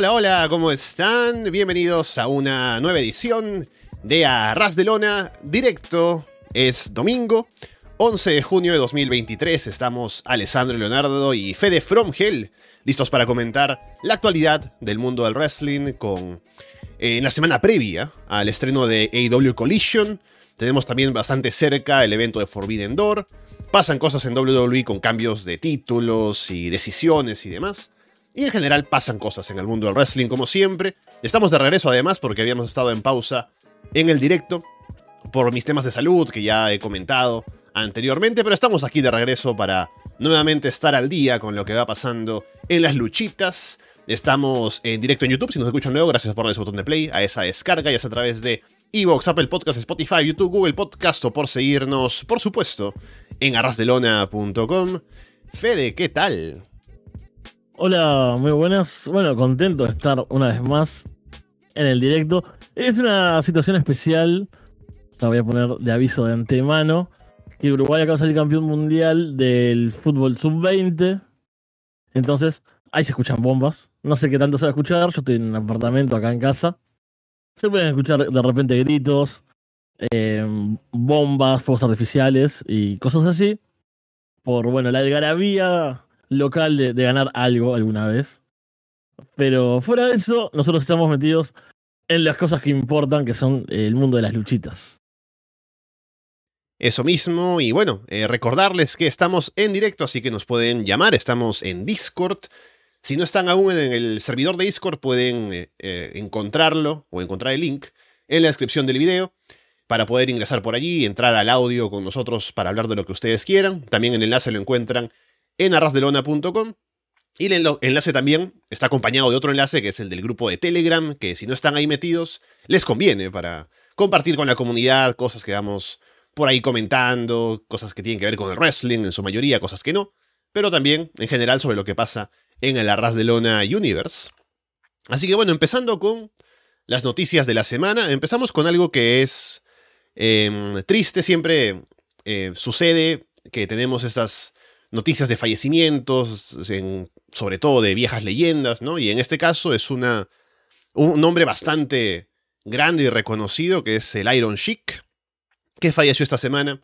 Hola, hola, ¿cómo están? Bienvenidos a una nueva edición de Arras de Lona directo. Es domingo, 11 de junio de 2023. Estamos Alessandro Leonardo y Fede From Hell listos para comentar la actualidad del mundo del wrestling con eh, en la semana previa al estreno de AEW Collision. Tenemos también bastante cerca el evento de Forbidden Door. Pasan cosas en WWE con cambios de títulos y decisiones y demás. Y en general pasan cosas en el mundo del wrestling como siempre. Estamos de regreso además porque habíamos estado en pausa en el directo por mis temas de salud que ya he comentado anteriormente, pero estamos aquí de regreso para nuevamente estar al día con lo que va pasando en las luchitas. Estamos en directo en YouTube, si nos escuchan luego, gracias por darle ese botón de play, a esa descarga, ya sea a través de Evox, Apple Podcast, Spotify, YouTube, Google Podcast o por seguirnos, por supuesto, en arrasdelona.com. Fede, ¿qué tal? Hola, muy buenas. Bueno, contento de estar una vez más en el directo. Es una situación especial, la voy a poner de aviso de antemano, que Uruguay acaba de salir campeón mundial del fútbol sub-20. Entonces, ahí se escuchan bombas. No sé qué tanto se va a escuchar, yo estoy en un apartamento acá en casa. Se pueden escuchar de repente gritos, eh, bombas, fuegos artificiales y cosas así. Por, bueno, la algarabía local de, de ganar algo alguna vez. Pero fuera de eso, nosotros estamos metidos en las cosas que importan, que son el mundo de las luchitas. Eso mismo, y bueno, eh, recordarles que estamos en directo, así que nos pueden llamar, estamos en Discord. Si no están aún en el servidor de Discord, pueden eh, eh, encontrarlo o encontrar el link en la descripción del video para poder ingresar por allí entrar al audio con nosotros para hablar de lo que ustedes quieran. También el enlace lo encuentran en arrasdelona.com. Y el enlace también está acompañado de otro enlace que es el del grupo de Telegram, que si no están ahí metidos, les conviene para compartir con la comunidad cosas que vamos por ahí comentando, cosas que tienen que ver con el wrestling, en su mayoría, cosas que no, pero también en general sobre lo que pasa en el Arras Lona Universe. Así que bueno, empezando con las noticias de la semana, empezamos con algo que es em, triste, siempre eh, sucede que tenemos estas noticias de fallecimientos, sobre todo de viejas leyendas, ¿no? Y en este caso es una, un nombre bastante grande y reconocido que es el Iron Sheik, que falleció esta semana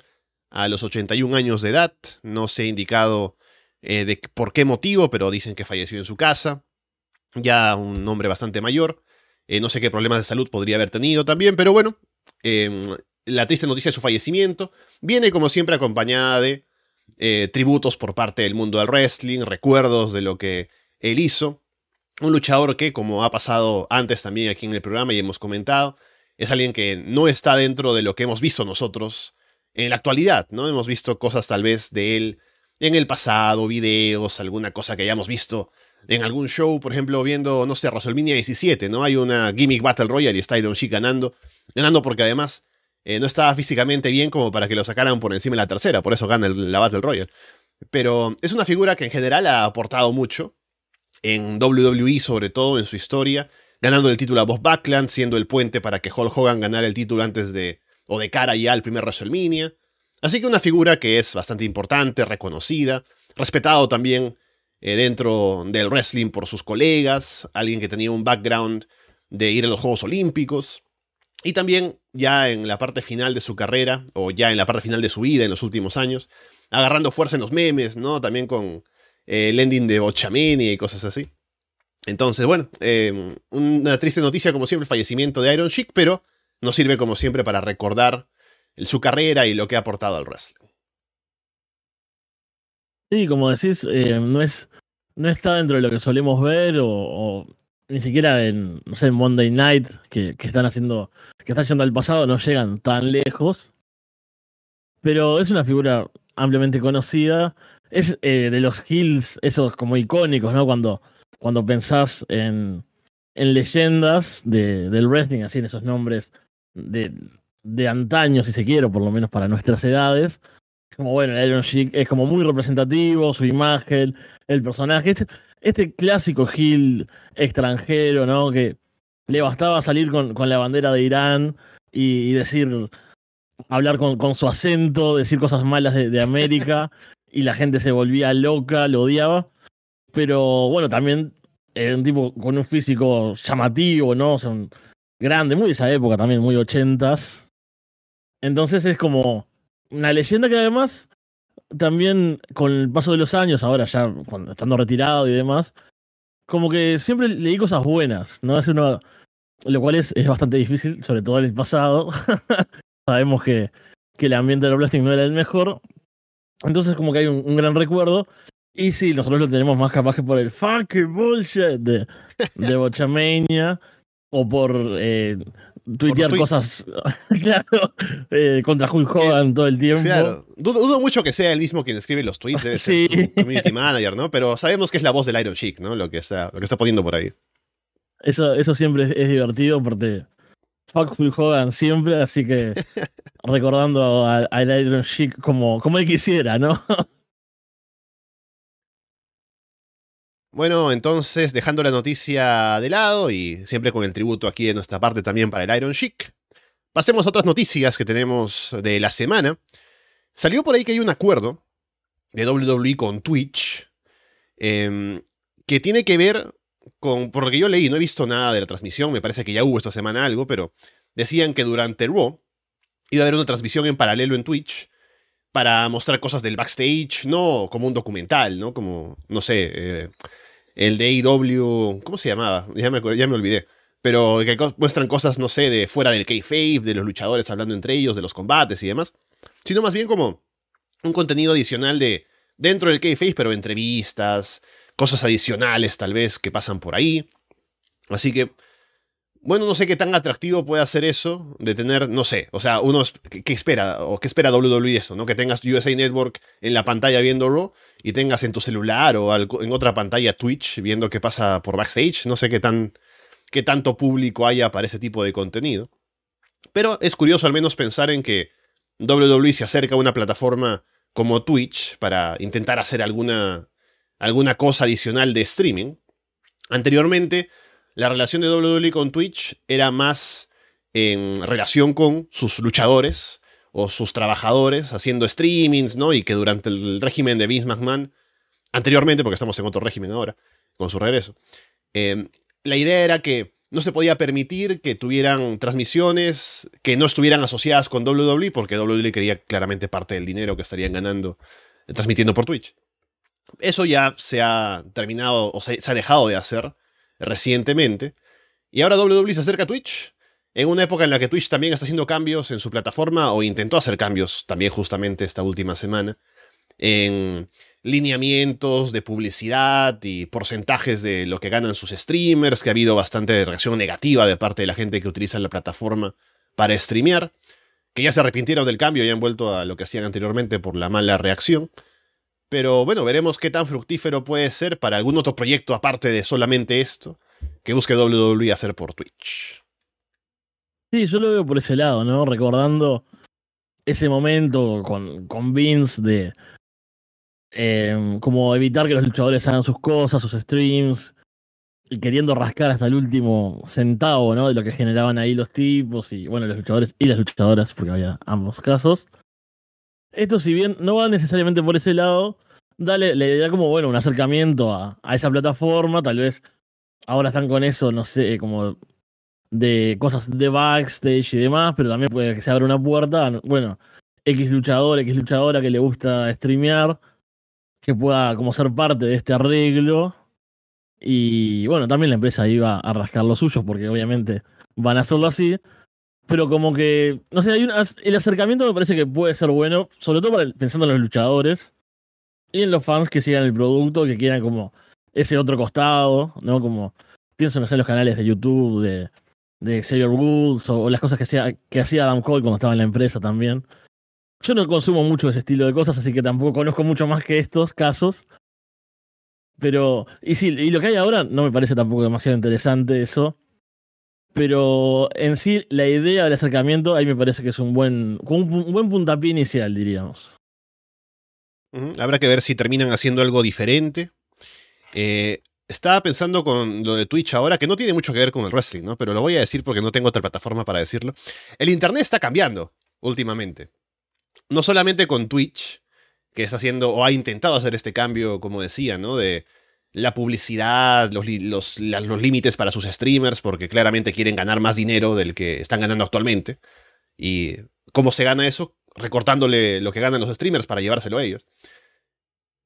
a los 81 años de edad. No se ha indicado eh, de por qué motivo, pero dicen que falleció en su casa. Ya un hombre bastante mayor. Eh, no sé qué problemas de salud podría haber tenido también, pero bueno, em, la triste noticia de su fallecimiento viene como siempre acompañada de eh, tributos por parte del mundo del wrestling, recuerdos de lo que él hizo. Un luchador que, como ha pasado antes también aquí en el programa y hemos comentado, es alguien que no está dentro de lo que hemos visto nosotros en la actualidad, ¿no? Hemos visto cosas tal vez de él en el pasado, videos, alguna cosa que hayamos visto en algún show, por ejemplo, viendo, no sé, WrestleMania 17, ¿no? Hay una Gimmick Battle Royale y está Iron Sheik ganando, ganando porque además eh, no estaba físicamente bien como para que lo sacaran por encima de la tercera, por eso gana la Battle Royale. Pero es una figura que en general ha aportado mucho, en WWE sobre todo, en su historia, ganando el título a Bob Backlund, siendo el puente para que Hulk Hogan ganara el título antes de, o de cara ya al primer WrestleMania. Así que una figura que es bastante importante, reconocida, respetado también eh, dentro del wrestling por sus colegas, alguien que tenía un background de ir a los Juegos Olímpicos. Y también ya en la parte final de su carrera, o ya en la parte final de su vida en los últimos años, agarrando fuerza en los memes, ¿no? También con eh, el ending de Bochamini y cosas así. Entonces, bueno, em, una triste noticia como siempre el fallecimiento de Iron Sheik, pero nos sirve como siempre para recordar su carrera y lo que ha aportado al wrestling. Sí, como decís, eh, no es no está dentro de lo que solemos ver o, ni siquiera en, no sé, en Monday Night que, están haciendo, que están yendo al pasado, no llegan tan lejos. Pero es una figura ampliamente conocida. Es eh, de los hills, esos como icónicos, ¿no? Cuando cuando pensás en, en leyendas de, del wrestling, así en esos nombres de, de antaño, si se quiere, por lo menos para nuestras edades. Como bueno, el Iron Sheik es como muy representativo, su imagen, el personaje. Este, este clásico Gil extranjero, ¿no? Que le bastaba salir con, con la bandera de Irán y, decir, hablar con, con, su acento, decir cosas malas de, de América y la gente se volvía loca, lo odiaba pero bueno, también Era un tipo con un físico llamativo, ¿no? O sea, grande, muy de esa época también, muy ochentas. Entonces es como una leyenda que además también con el paso de los años, ahora ya cuando estando retirado y demás, como que siempre leí cosas buenas, ¿no? Es lo cual es, es bastante difícil, sobre todo en el pasado. Sabemos que, que el ambiente de los plastic no era el mejor. Entonces como que hay un, un gran recuerdo. Y sí, nosotros lo tenemos más capaz que por el fucking bullshit de, de Bochamania o por eh, tuitear cosas, claro, eh, contra Hulk Hogan todo el tiempo. Claro. Dudo, dudo mucho que sea el mismo quien escribe los tweets, debe Sí. su community manager, ¿no? Pero sabemos que es la voz del Iron Chic, ¿no? Lo que está, lo que está poniendo por ahí. Eso, eso siempre es, es divertido porque fuck Hulk Hogan siempre, así que recordando al Iron Chic como, como él quisiera, ¿no? Bueno, entonces, dejando la noticia de lado y siempre con el tributo aquí de nuestra parte también para el Iron Chic, pasemos a otras noticias que tenemos de la semana. Salió por ahí que hay un acuerdo de WWE con Twitch em, que tiene que ver con, por lo que yo leí, no he visto nada de la transmisión, me parece que ya hubo esta semana algo, pero decían que durante Raw iba a haber una transmisión en paralelo en Twitch para mostrar cosas del backstage, no como un documental, ¿no? Como, no sé, eh, el de AEW, ¿cómo se llamaba? Ya me, olvidé. Pero que muestran cosas, no sé, de fuera del kayfabe, de los luchadores hablando entre ellos, de los combates y demás. Sino más bien como un contenido adicional de dentro del kayfabe, pero entrevistas, cosas adicionales tal vez que pasan por ahí. Así que, bueno, no sé qué tan atractivo puede hacer eso de tener, no sé, o sea, uno, ¿qué espera? ¿O qué espera WWE de eso? ¿no? Que tengas USA Network en la pantalla viendo Raw y tengas en tu celular o en otra pantalla Twitch viendo qué pasa por backstage. No sé qué, tan, qué tanto público haya para ese tipo de contenido. Pero es curioso al menos pensar en que WWE se acerca a una plataforma como Twitch para intentar hacer alguna, alguna cosa adicional de streaming. Anteriormente, la relación de WWE con Twitch era más en relación con sus luchadores o sus trabajadores haciendo streamings, ¿no? Y que durante el régimen de Vince McMahon, anteriormente, porque estamos en otro régimen ahora, con su regreso, eh, la idea era que no se podía permitir que tuvieran transmisiones que no estuvieran asociadas con WWE, porque WWE quería claramente parte del dinero que estarían ganando eh, transmitiendo por Twitch. Eso ya se ha terminado o se ha dejado de hacer recientemente. Y ahora WWE se acerca a Twitch en una época en la que Twitch también está haciendo cambios en su plataforma o intentó hacer cambios también justamente esta última semana en lineamientos de publicidad y porcentajes de lo que ganan sus streamers, que ha habido bastante reacción negativa de parte de la gente que utiliza la plataforma para streamear, que ya se arrepintieron del cambio y han vuelto a lo que hacían anteriormente por la mala reacción. Pero bueno, veremos qué tan fructífero puede ser para algún otro proyecto aparte de solamente esto que busque WWE hacer por Twitch. Sí, yo lo veo por ese lado, ¿no? Recordando ese momento con, con Vince de eh, como evitar que los luchadores hagan sus cosas, sus streams, y queriendo rascar hasta el último centavo, ¿no? De lo que generaban ahí los tipos y, bueno, los luchadores y las luchadoras, porque había ambos casos. Esto, si bien no va necesariamente por ese lado, dale, le da como, bueno, un acercamiento a, a esa plataforma, tal vez ahora están con eso, no sé, como de cosas de backstage y demás, pero también puede que se abra una puerta, bueno, X luchador, X luchadora que le gusta streamear, que pueda como ser parte de este arreglo. Y bueno, también la empresa iba a rascar los suyos, porque obviamente van a hacerlo así. Pero como que, no sé, hay un, el acercamiento me parece que puede ser bueno, sobre todo pensando en los luchadores y en los fans que sigan el producto, que quieran como ese otro costado, ¿no? Como, pienso, no sé, en los canales de YouTube de, de Xavier Woods o, las cosas que hacía, que hacía Adam Cole cuando estaba en la empresa también. Yo no consumo mucho ese estilo de cosas, así que tampoco conozco mucho más que estos casos. Pero, y sí, y lo que hay ahora no me parece tampoco demasiado interesante eso. Pero en sí, la idea del acercamiento ahí me parece que es un buen, un, un buen puntapié inicial, diríamos. Habrá que ver si terminan haciendo algo diferente. Eh, estaba pensando con lo de Twitch ahora, que no tiene mucho que ver con el wrestling, ¿no? Pero lo voy a decir porque no tengo otra plataforma para decirlo. El Internet está cambiando últimamente. No solamente con Twitch, que está haciendo o ha intentado hacer este cambio, como decía, ¿no? De la publicidad, los, los, los límites para sus streamers, porque claramente quieren ganar más dinero del que están ganando actualmente. ¿Y cómo se gana eso? Recortándole lo que ganan los streamers para llevárselo a ellos.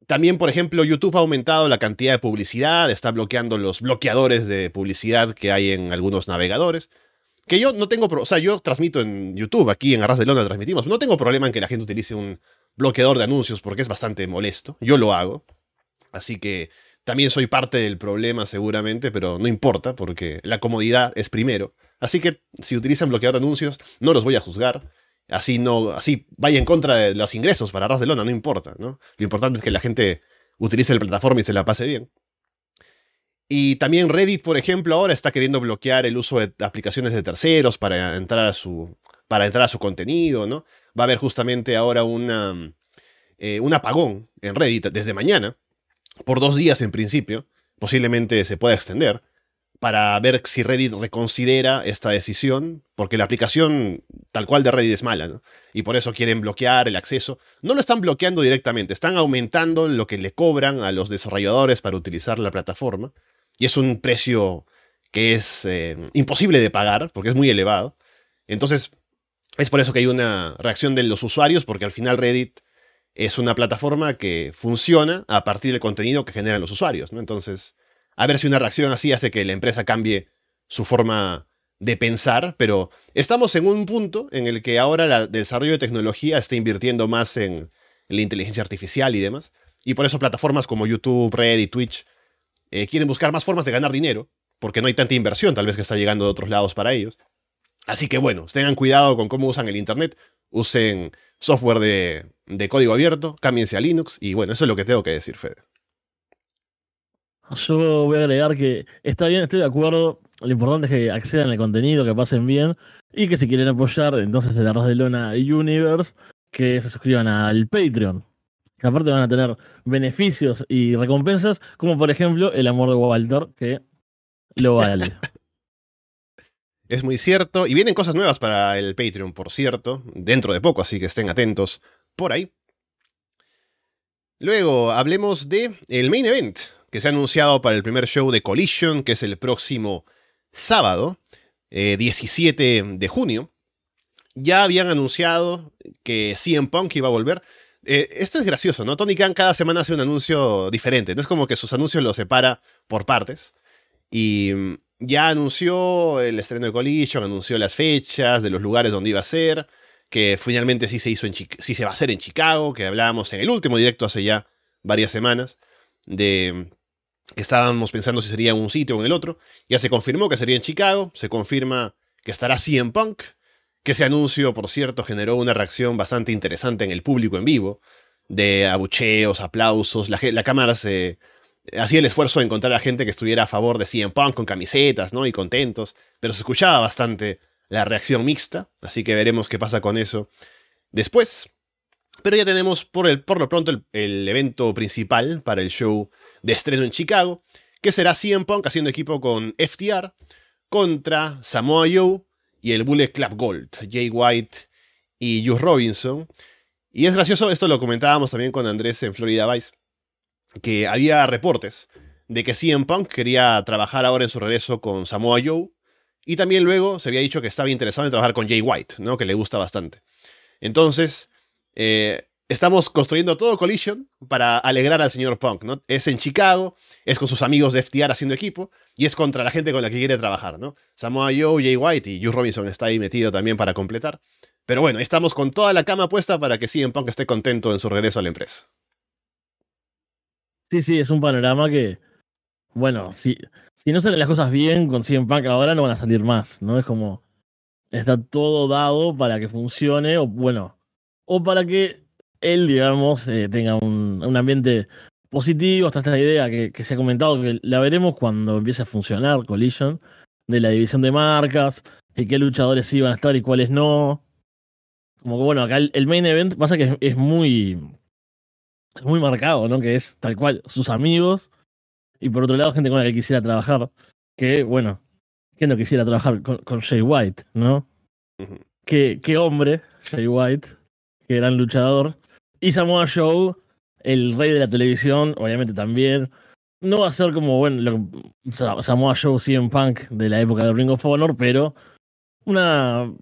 También, por ejemplo, YouTube ha aumentado la cantidad de publicidad, está bloqueando los bloqueadores de publicidad que hay en algunos navegadores. Que yo no tengo, o sea, yo transmito en YouTube, aquí en Arras de Londres transmitimos, no tengo problema en que la gente utilice un bloqueador de anuncios porque es bastante molesto, yo lo hago. Así que también soy parte del problema seguramente, pero no importa porque la comodidad es primero. Así que si utilizan bloqueador de anuncios, no los voy a juzgar así no, así vaya en contra de los ingresos para Ras de Lona, no importa, ¿no? Lo importante es que la gente utilice la plataforma y se la pase bien. Y también Reddit, por ejemplo, ahora está queriendo bloquear el uso de aplicaciones de terceros para entrar a su, para entrar a su contenido, ¿no? Va a haber justamente ahora eh, un apagón en Reddit desde mañana, por dos días en principio, posiblemente se pueda extender, para ver si Reddit reconsidera esta decisión, porque la aplicación tal cual de Reddit es mala, ¿no? Y por eso quieren bloquear el acceso. No lo están bloqueando directamente, están aumentando lo que le cobran a los desarrolladores para utilizar la plataforma. Y es un precio que es eh, imposible de pagar, porque es muy elevado. Entonces, es por eso que hay una reacción de los usuarios, porque al final Reddit es una plataforma que funciona a partir del contenido que generan los usuarios, ¿no? Entonces, a ver si una reacción así hace que la empresa cambie su forma de pensar, pero estamos en un punto en el que ahora el desarrollo de tecnología está invirtiendo más en, la inteligencia artificial y demás, y por eso plataformas como YouTube, Reddit, Twitch eh, quieren buscar más formas de ganar dinero, porque no hay tanta inversión tal vez que está llegando de otros lados para ellos. Así que bueno, tengan cuidado con cómo usan el Internet, usen software de, de código abierto, cámbiense a Linux, y bueno, eso es lo que tengo que decir, Fede. Yo voy a agregar que está bien, estoy de acuerdo. Lo importante es que accedan al contenido, que pasen bien y que si quieren apoyar, entonces el Arroz de Lona Universe, que se suscriban al Patreon. Que aparte van a tener beneficios y recompensas, como por ejemplo el amor de Walter, que lo vale. Es muy cierto. Y vienen cosas nuevas para el Patreon, por cierto, dentro de poco, así que estén atentos por ahí. Luego hablemos de el main event que se ha anunciado para el primer show de Collision, que es el próximo sábado, 17 eh, de junio. Ya habían anunciado que CM Punk iba a volver. Eh, esto es gracioso, ¿no? Tony Khan cada semana hace un anuncio diferente. No es como que sus anuncios los separa por partes. Y mm, ya anunció el estreno de Collision, anunció las fechas de los lugares donde iba a ser, que finalmente sí se hizo en se va a hacer en Chicago, que hablábamos en el último directo hace ya varias semanas de que estábamos pensando si sería en un sitio o en el otro. Ya se confirmó que sería en Chicago, se confirma que estará CM Punk, que ese anuncio, por cierto, generó una reacción bastante interesante en el público en vivo, de abucheos, aplausos, la, la cámara se hacía el esfuerzo de encontrar a gente que estuviera a favor de CM Punk con camisetas, ¿no? Y contentos, pero se escuchaba bastante la reacción mixta, así que veremos qué pasa con eso después. Pero ya tenemos por, el, por lo pronto el evento principal para el show de estreno en Chicago, que será CM Punk haciendo equipo con FTR contra Samoa Joe y el Bullet Club Gold, Jay White y Juice Robinson. Y es gracioso, esto lo comentábamos también con Andrés en Florida Vice, que había reportes de que CM Punk quería trabajar ahora en su regreso con Samoa Joe, y también luego se había dicho que estaba interesado en trabajar con Jay White, ¿no? que le gusta bastante. Entonces, eh, estamos construyendo todo Collision para alegrar al señor Punk, ¿no? Es en Chicago, es con sus amigos de FTR haciendo equipo, y es contra la gente con la que quiere trabajar, ¿no? Samoa Joe, Jay White y Hugh Robinson está ahí metido también para completar. Pero bueno, estamos con toda la cama puesta para que CM Punk esté contento en su regreso a la empresa. Sí, sí, es un panorama que, bueno, si, si no salen las cosas bien con CM Punk ahora no van a salir más, ¿no? Es como, está todo dado para que funcione, o bueno, o para que él, digamos, eh, tenga un, un, ambiente positivo. Hasta esta idea que, se ha comentado, que la veremos cuando empiece a funcionar Collision, de la división de marcas, y qué luchadores sí van a estar y cuáles no. Como que bueno, acá el, main event pasa que es, muy. Es muy marcado, ¿no? Que es tal cual sus amigos. Y por otro lado, gente con la que quisiera trabajar. Que, bueno, que no quisiera trabajar con, con Jay White, ¿no? qué, qué hombre, Jay White, qué gran luchador. Y Samoa Joe, el rey de la televisión, obviamente también. no va a ser como, bueno, lo que llamó a Joe CM Punk de la época de Ring of Honor, pero una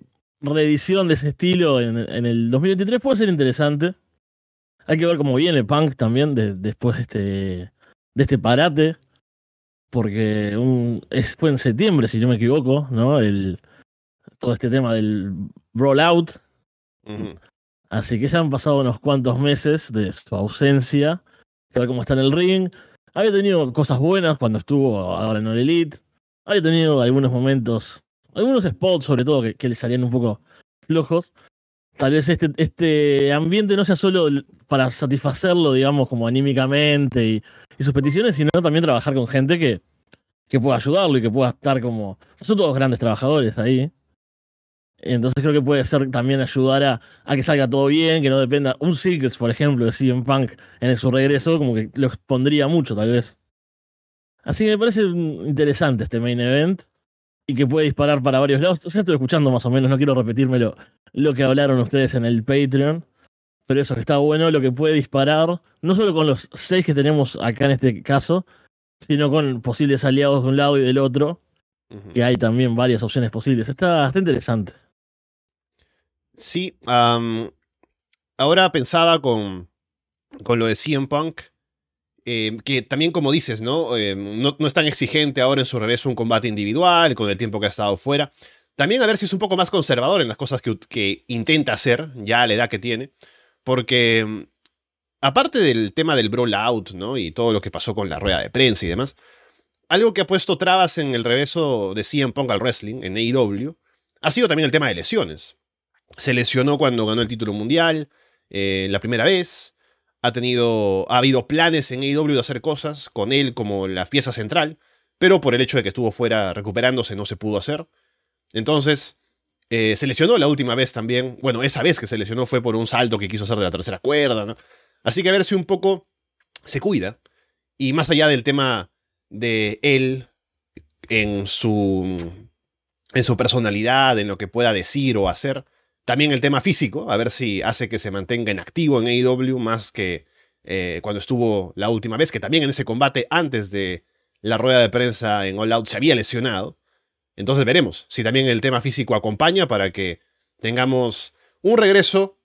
reedición de ese estilo en, el 2023 puede ser interesante. Hay que ver cómo viene Punk también después de este, de este parate, porque un, es, fue en septiembre, si no me equivoco, ¿no? El, todo este tema del rollout. Así que ya han pasado unos cuantos meses de su ausencia. Que ver cómo está en el ring. Había tenido cosas buenas cuando estuvo ahora en el Elite. Había tenido algunos momentos, algunos spots sobre todo que, le salían un poco flojos. Tal vez este, este ambiente no sea solo para satisfacerlo, digamos, como anímicamente y, sus peticiones, sino también trabajar con gente que, que pueda ayudarlo y que pueda estar como... Son todos grandes trabajadores ahí. Entonces creo que puede ser también ayudar a, a, que salga todo bien, que no dependa. Un Silks, por ejemplo, de CM Punk en su regreso, como que lo expondría mucho, tal vez. Así que me parece interesante este main event y que puede disparar para varios lados. O sea, estoy escuchando más o menos, no quiero repetirme lo, que hablaron ustedes en el Patreon. Pero eso que está bueno, lo que puede disparar, no solo con los seis que tenemos acá en este caso, sino con posibles aliados de un lado y del otro, que hay también varias opciones posibles. Está, está interesante. Sí, ahora pensaba con, con lo de CM Punk, em, que también como dices, ¿no? Em, ¿no? ¿no? es tan exigente ahora en su regreso un combate individual, con el tiempo que ha estado fuera. También a ver si es un poco más conservador en las cosas que, intenta hacer, ya a la edad que tiene, porque em, aparte del tema del brawl out, ¿no? Y todo lo que pasó con la rueda de prensa y demás, algo que ha puesto trabas en el regreso de CM Punk al wrestling, en AEW, ha sido también el tema de lesiones. Se lesionó cuando ganó el título mundial, eh, la primera vez. Ha tenido. Ha habido planes en AEW de hacer cosas con él como la pieza central. Pero por el hecho de que estuvo fuera recuperándose, no se pudo hacer. Entonces. Eh, se lesionó la última vez también. Bueno, esa vez que se lesionó fue por un salto que quiso hacer de la tercera cuerda. Así que a ver si un poco se cuida. Y más allá del tema de él en su. en su personalidad, en lo que pueda decir o hacer también el tema físico, a ver si hace que se mantenga en activo en AEW más que eh, cuando estuvo la última vez, que también en ese combate antes de la rueda de prensa en All Out se había lesionado. Entonces veremos si también el tema físico acompaña para que tengamos un regreso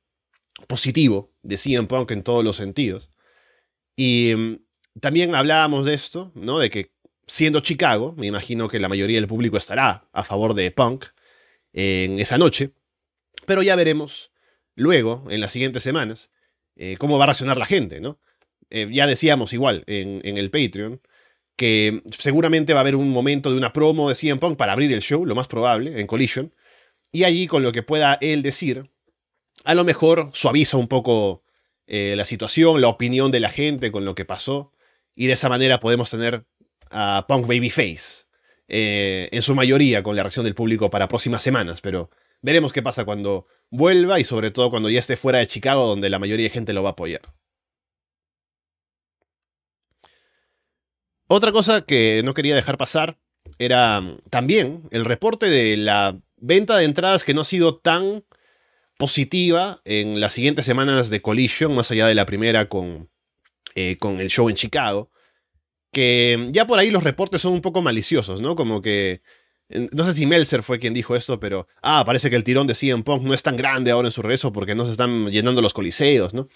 positivo de CM Punk en todos los sentidos. Y mm, también hablábamos de esto, ¿no? De que siendo Chicago, me imagino que la mayoría del público estará a favor de Punk en esa noche. Pero ya veremos luego, en las siguientes semanas, eh, cómo va a reaccionar la gente, ¿no? Eh, ya decíamos igual en, el Patreon que seguramente va a haber un momento de una promo de CM Punk para abrir el show, lo más probable, en Collision. Y allí, con lo que pueda él decir, a lo mejor suaviza un poco eh, la situación, la opinión de la gente con lo que pasó. Y de esa manera podemos tener a Punk Babyface, en su mayoría con la reacción del público para próximas semanas. Pero Veremos qué pasa cuando vuelva y sobre todo cuando ya esté fuera de Chicago, donde la mayoría de gente lo va a apoyar. Otra cosa que no quería dejar pasar era mm, también el reporte de la venta de entradas que no ha sido tan positiva en las siguientes semanas de Collision, más allá de la primera con, eh, con el show en Chicago, que mm, ya por ahí los reportes son un poco maliciosos, ¿no? Como que no sé si Melzer fue quien dijo esto, pero. Ah, parece que el tirón de CM Punk no es tan grande ahora en su regreso porque no se están llenando los coliseos, ¿no?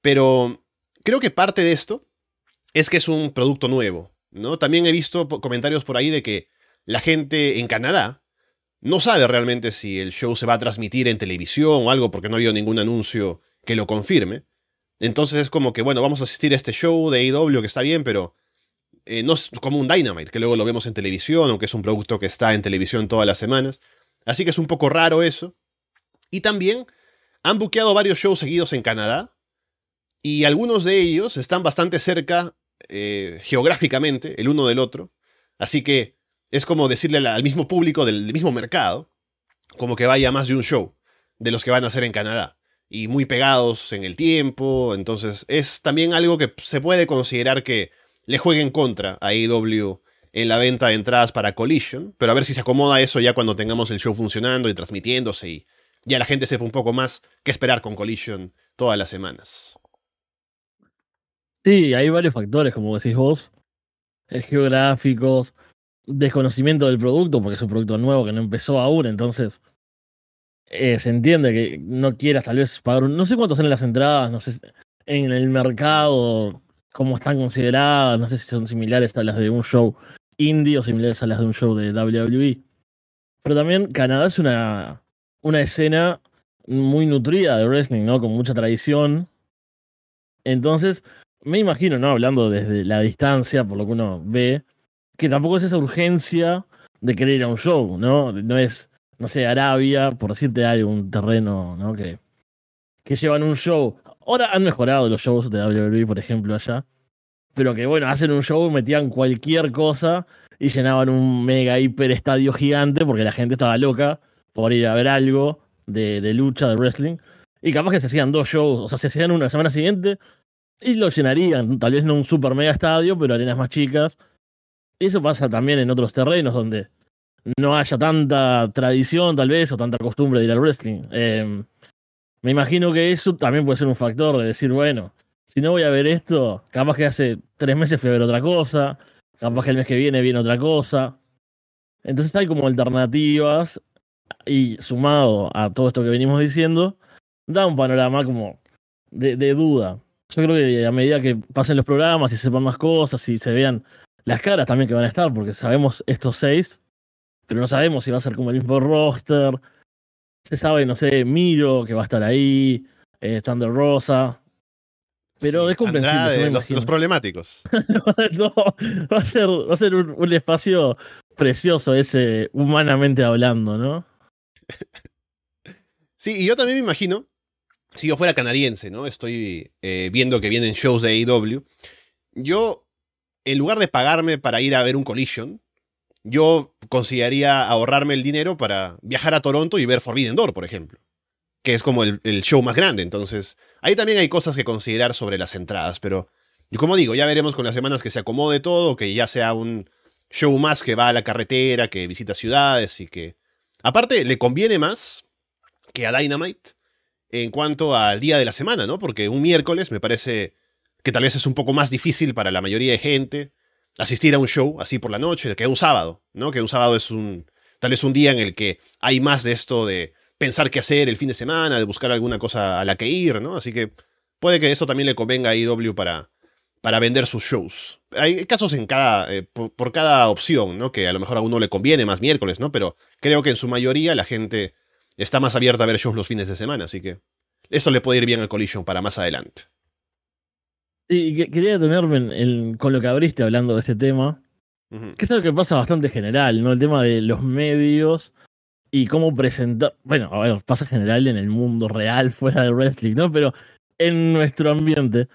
Pero creo que parte de esto es que es un producto nuevo, ¿no? También he visto comentarios por ahí de que la gente en Canadá no sabe realmente si el show se va a transmitir en televisión o algo porque no ha habido ningún anuncio que lo confirme. Entonces es como que, bueno, vamos a asistir a este show de AEW que está bien, pero eh, no es como un Dynamite, que luego lo vemos en televisión, aunque es un producto que está en televisión todas las semanas. Así que es un poco raro eso. Y también han buqueado varios shows seguidos en Canadá. Y algunos de ellos están bastante cerca eh, geográficamente el uno del otro. Así que es como decirle al mismo público del mismo mercado, como que vaya más de un show de los que van a hacer en Canadá. Y muy pegados en el tiempo. Entonces es también algo que se puede considerar que le juegue en contra a AEW en la venta de entradas para Collision, pero a ver si se acomoda eso ya cuando tengamos el show funcionando y transmitiéndose y ya la gente sepa un poco más qué esperar con Collision todas las semanas. Sí, hay varios factores, como decís vos. geográficos, desconocimiento del producto, porque es un producto nuevo que no empezó aún, entonces eh, se entiende que no quieras tal vez pagar, no sé cuánto salen las entradas, no sé en el mercado cómo están consideradas, no sé si son similares a las de un show indie o similares a las de un show de WWE. Pero también Canadá es una, una escena muy nutrida de wrestling, ¿no? Con mucha tradición. Entonces, me imagino, ¿no? Hablando desde la distancia, por lo que uno ve, que tampoco es esa urgencia de querer ir a un show, ¿no? No es, no sé, Arabia, por decirte, hay un terreno, ¿no? Que, que llevan un show. Ahora han mejorado los shows de WWE, por ejemplo, allá. Pero que bueno, hacen un show, metían cualquier cosa y llenaban un mega hiper estadio gigante porque la gente estaba loca por ir a ver algo de, de lucha, de wrestling. Y capaz que se hacían dos shows, o sea, se hacían una semana siguiente y lo llenarían. Tal vez no un super mega estadio, pero arenas más chicas. Eso pasa también en otros terrenos donde no haya tanta tradición, tal vez, o tanta costumbre de ir al wrestling. Em, me imagino que eso también puede ser un factor de decir, bueno, si no voy a ver esto, capaz que hace tres meses fui a ver otra cosa, capaz que el mes que viene viene otra cosa. Entonces hay como alternativas y sumado a todo esto que venimos diciendo, da un panorama como de, de duda. Yo creo que a medida que pasen los programas y sepan más cosas y se vean las caras también que van a estar, porque sabemos estos seis, pero no sabemos si va a ser como el mismo roster. Se sabe, no sé, Miro, que va a estar ahí, eh, Thunder Rosa. Pero es comprensible. los, problemáticos. va a ser, va a ser un, espacio precioso ese, humanamente hablando, ¿no? Sí, y yo también me imagino, si yo fuera canadiense, ¿no? Estoy eh, viendo que vienen shows de AEW. Yo en lugar de pagarme para ir a ver un Collision, yo consideraría ahorrarme el dinero para viajar a Toronto y ver Forbidden Door, por ejemplo, que es como el, show más grande. Entonces, ahí también hay cosas que considerar sobre las entradas, pero como digo, ya veremos con las semanas que se acomode todo, que ya sea un show más que va a la carretera, que visita ciudades y que... Aparte, le conviene más que a Dynamite en cuanto al día de la semana, ¿no? Porque un miércoles me parece que tal vez es un poco más difícil para la mayoría de gente asistir a un show así por la noche, que un sábado, ¿no? Que un sábado es un tal vez un día en el que hay más de esto de pensar qué hacer el fin de semana, de buscar alguna cosa a la que ir, ¿no? Así que puede que eso también le convenga a IW para, para vender sus shows. Hay casos en cada, eh, por, cada opción, ¿no? Que a lo mejor a uno le conviene más miércoles, ¿no? Pero creo que en su mayoría la gente está más abierta a ver shows los fines de semana, así que eso le puede ir bien al Collision para más adelante. Sí, quería detenerme con lo que abriste hablando de este tema, que es algo que pasa bastante general, ¿no? El tema de los medios y cómo presentar. Bueno, a ver, pasa general en el mundo real, fuera del wrestling, ¿no? Pero en nuestro ambiente.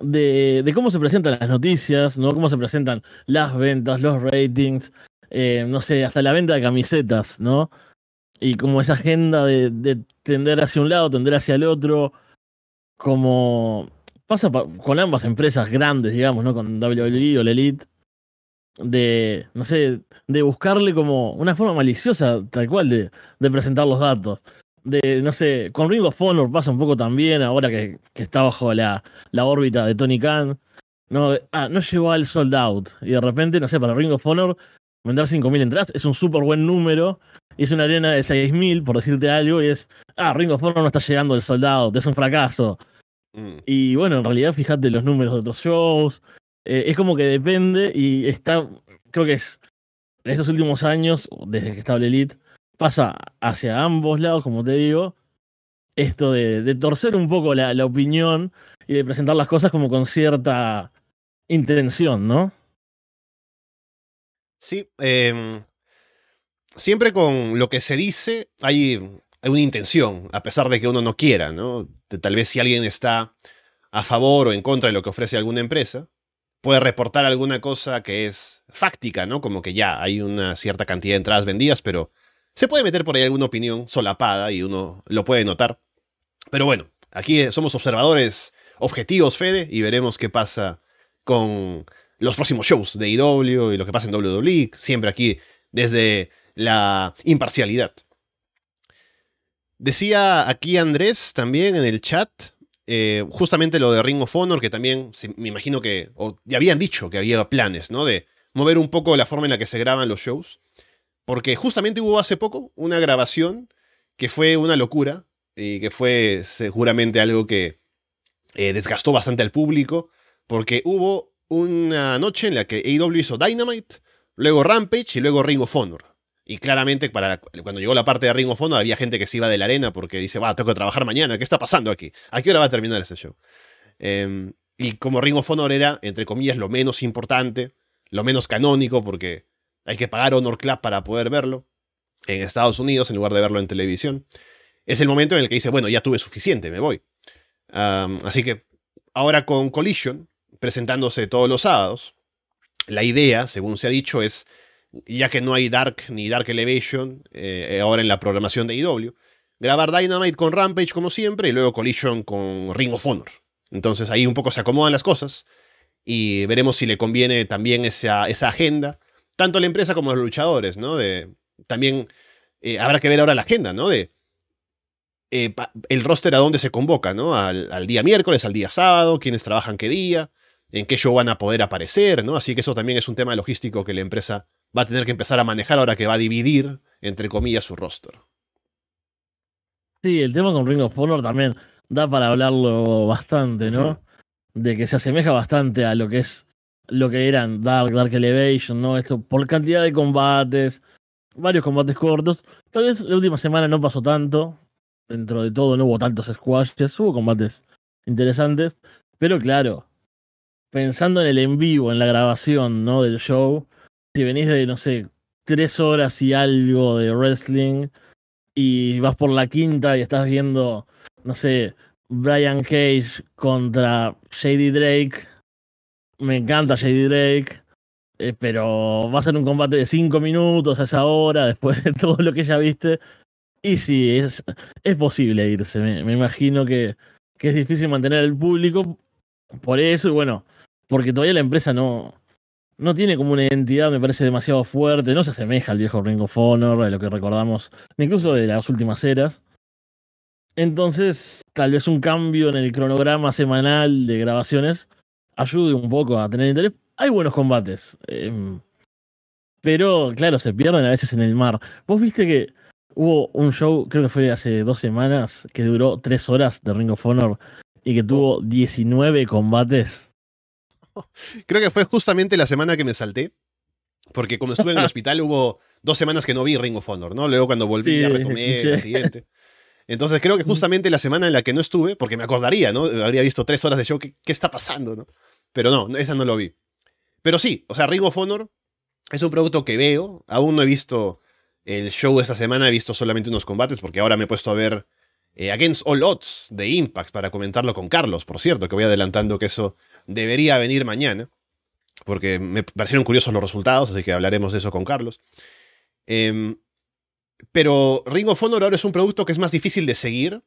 De, de cómo se presentan las noticias, ¿no? Cómo se presentan las ventas, los ratings, eh, no sé, hasta la venta de camisetas, ¿no? Y como esa agenda de, de tender hacia un lado, tender hacia el otro, como pasa con ambas empresas grandes, digamos, ¿no? Con WWE o la Elite, de, no sé, de buscarle como una forma maliciosa, tal cual, de, presentar los datos. De, no sé, con Ring of Honor pasa un poco también, ahora que, que está bajo la, la, órbita de Tony Khan. No, ah, no llegó al sold out. Y de repente, no sé, para Ring of Honor, vender 5.000 entradas es un súper buen número. Y es una arena de 6.000, por decirte algo, y es, ah, Ring of Honor no está llegando al sold out, es un fracaso. Mm. Y bueno, en realidad fíjate los números de otros shows. Eh, es como que depende y está, creo que es, en estos últimos años, desde que estaba Elite, pasa hacia ambos lados, como te digo, esto de, torcer un poco la, la, opinión y de presentar las cosas como con cierta intención, ¿no? Sí, eh, siempre con lo que se dice hay hay una intención, a pesar de que uno no quiera, ¿no? Tal vez si alguien está a favor o en contra de lo que ofrece alguna empresa, puede reportar alguna cosa que es fáctica, ¿no? Como que ya hay una cierta cantidad de entradas vendidas, pero se puede meter por ahí alguna opinión solapada y uno lo puede notar. Pero bueno, aquí somos observadores objetivos, Fede, y veremos qué pasa con los próximos shows de IW y lo que pasa en WWE, siempre aquí desde la imparcialidad. Decía aquí Andrés también en el chat eh, justamente lo de Ring of Honor, que también me imagino que, o ya habían dicho que había planes, ¿no? De mover un poco la forma en la que se graban los shows. Porque justamente hubo hace poco una grabación que fue una locura y que fue seguramente algo que eh, desgastó bastante al público, porque hubo una noche en la que AEW hizo Dynamite, luego Rampage y luego Ring of Honor. Y claramente, para cuando llegó la parte de Ring of Honor, había gente que se iba de la arena porque dice, va, tengo que trabajar mañana, ¿qué está pasando aquí? ¿A qué hora va a terminar ese show? Em, y como Ring of Honor era, entre comillas, lo menos importante, lo menos canónico, porque hay que pagar Honor Club para poder verlo en Estados Unidos en lugar de verlo en televisión, es el momento en el que dice, bueno, ya tuve suficiente, me voy. así que ahora con Collision, presentándose todos los sábados, la idea, según se ha dicho, es ya que no hay Dark ni Dark Elevation eh, ahora en la programación de IW, grabar Dynamite con Rampage como siempre y luego Collision con Ring of Honor. Entonces ahí un poco se acomodan las cosas y veremos si le conviene también esa, esa agenda, tanto a la empresa como a los luchadores, ¿no? De, también eh, habrá que ver ahora la agenda, ¿no? De eh, el roster a dónde se convoca, ¿no? Al, al, día miércoles, al día sábado, quiénes trabajan qué día, en qué show van a poder aparecer, ¿no? Así que eso también es un tema logístico que la empresa va a tener que empezar a manejar ahora que va a dividir, entre comillas, su roster. Sí, el tema con Ring of Honor también da para hablarlo bastante, ¿no? De que se asemeja bastante a lo que es lo que eran Dark, Dark Elevation, ¿no? Esto por cantidad de combates, varios combates cortos. Tal vez la última semana no pasó tanto. Dentro de todo no hubo tantos squashes, hubo combates interesantes. Pero claro, pensando en el en vivo, en la grabación, ¿no? Del show, si venís de, no sé, tres horas y algo de wrestling y vas por la quinta y estás viendo, no sé, Brian Cage contra Shady Drake. Me encanta Shady Drake. Eh, pero va a ser un combate de cinco minutos a esa hora, después de todo lo que ya viste. Y sí, es, es posible irse. Me, imagino que, que es difícil mantener el público por eso. Y bueno, porque todavía la empresa no, no tiene como una identidad, me parece demasiado fuerte, no se asemeja al viejo Ring of Honor, a lo que recordamos, incluso de las últimas eras. Entonces, tal vez un cambio en el cronograma semanal de grabaciones ayude un poco a tener interés. Hay buenos combates, em, pero claro, se pierden a veces en el mar. Vos viste que hubo un show, creo que fue hace dos semanas, que duró tres horas de Ring of Honor y que tuvo 19 combates. Creo que fue justamente la semana que me salté. Porque como estuve en el hospital hubo dos semanas que no vi Ring of Honor, ¿no? Luego cuando volví ya retomé la siguiente. Entonces creo que justamente la semana en la que no estuve, porque me acordaría, ¿no? Habría visto tres horas de show, ¿qué, qué está pasando, no? Pero no, esa no lo vi. Pero sí, o sea, Ring of Honor es un producto que veo. Aún no he visto el show esta semana, he visto solamente unos combates, porque ahora me he puesto a ver eh, Against All Odds de Impact para comentarlo con Carlos, por cierto, que voy adelantando que eso debería venir mañana, porque me parecieron curiosos los resultados, así que hablaremos de eso con Carlos. Em, pero Ring of Honor ahora es un producto que es más difícil de seguir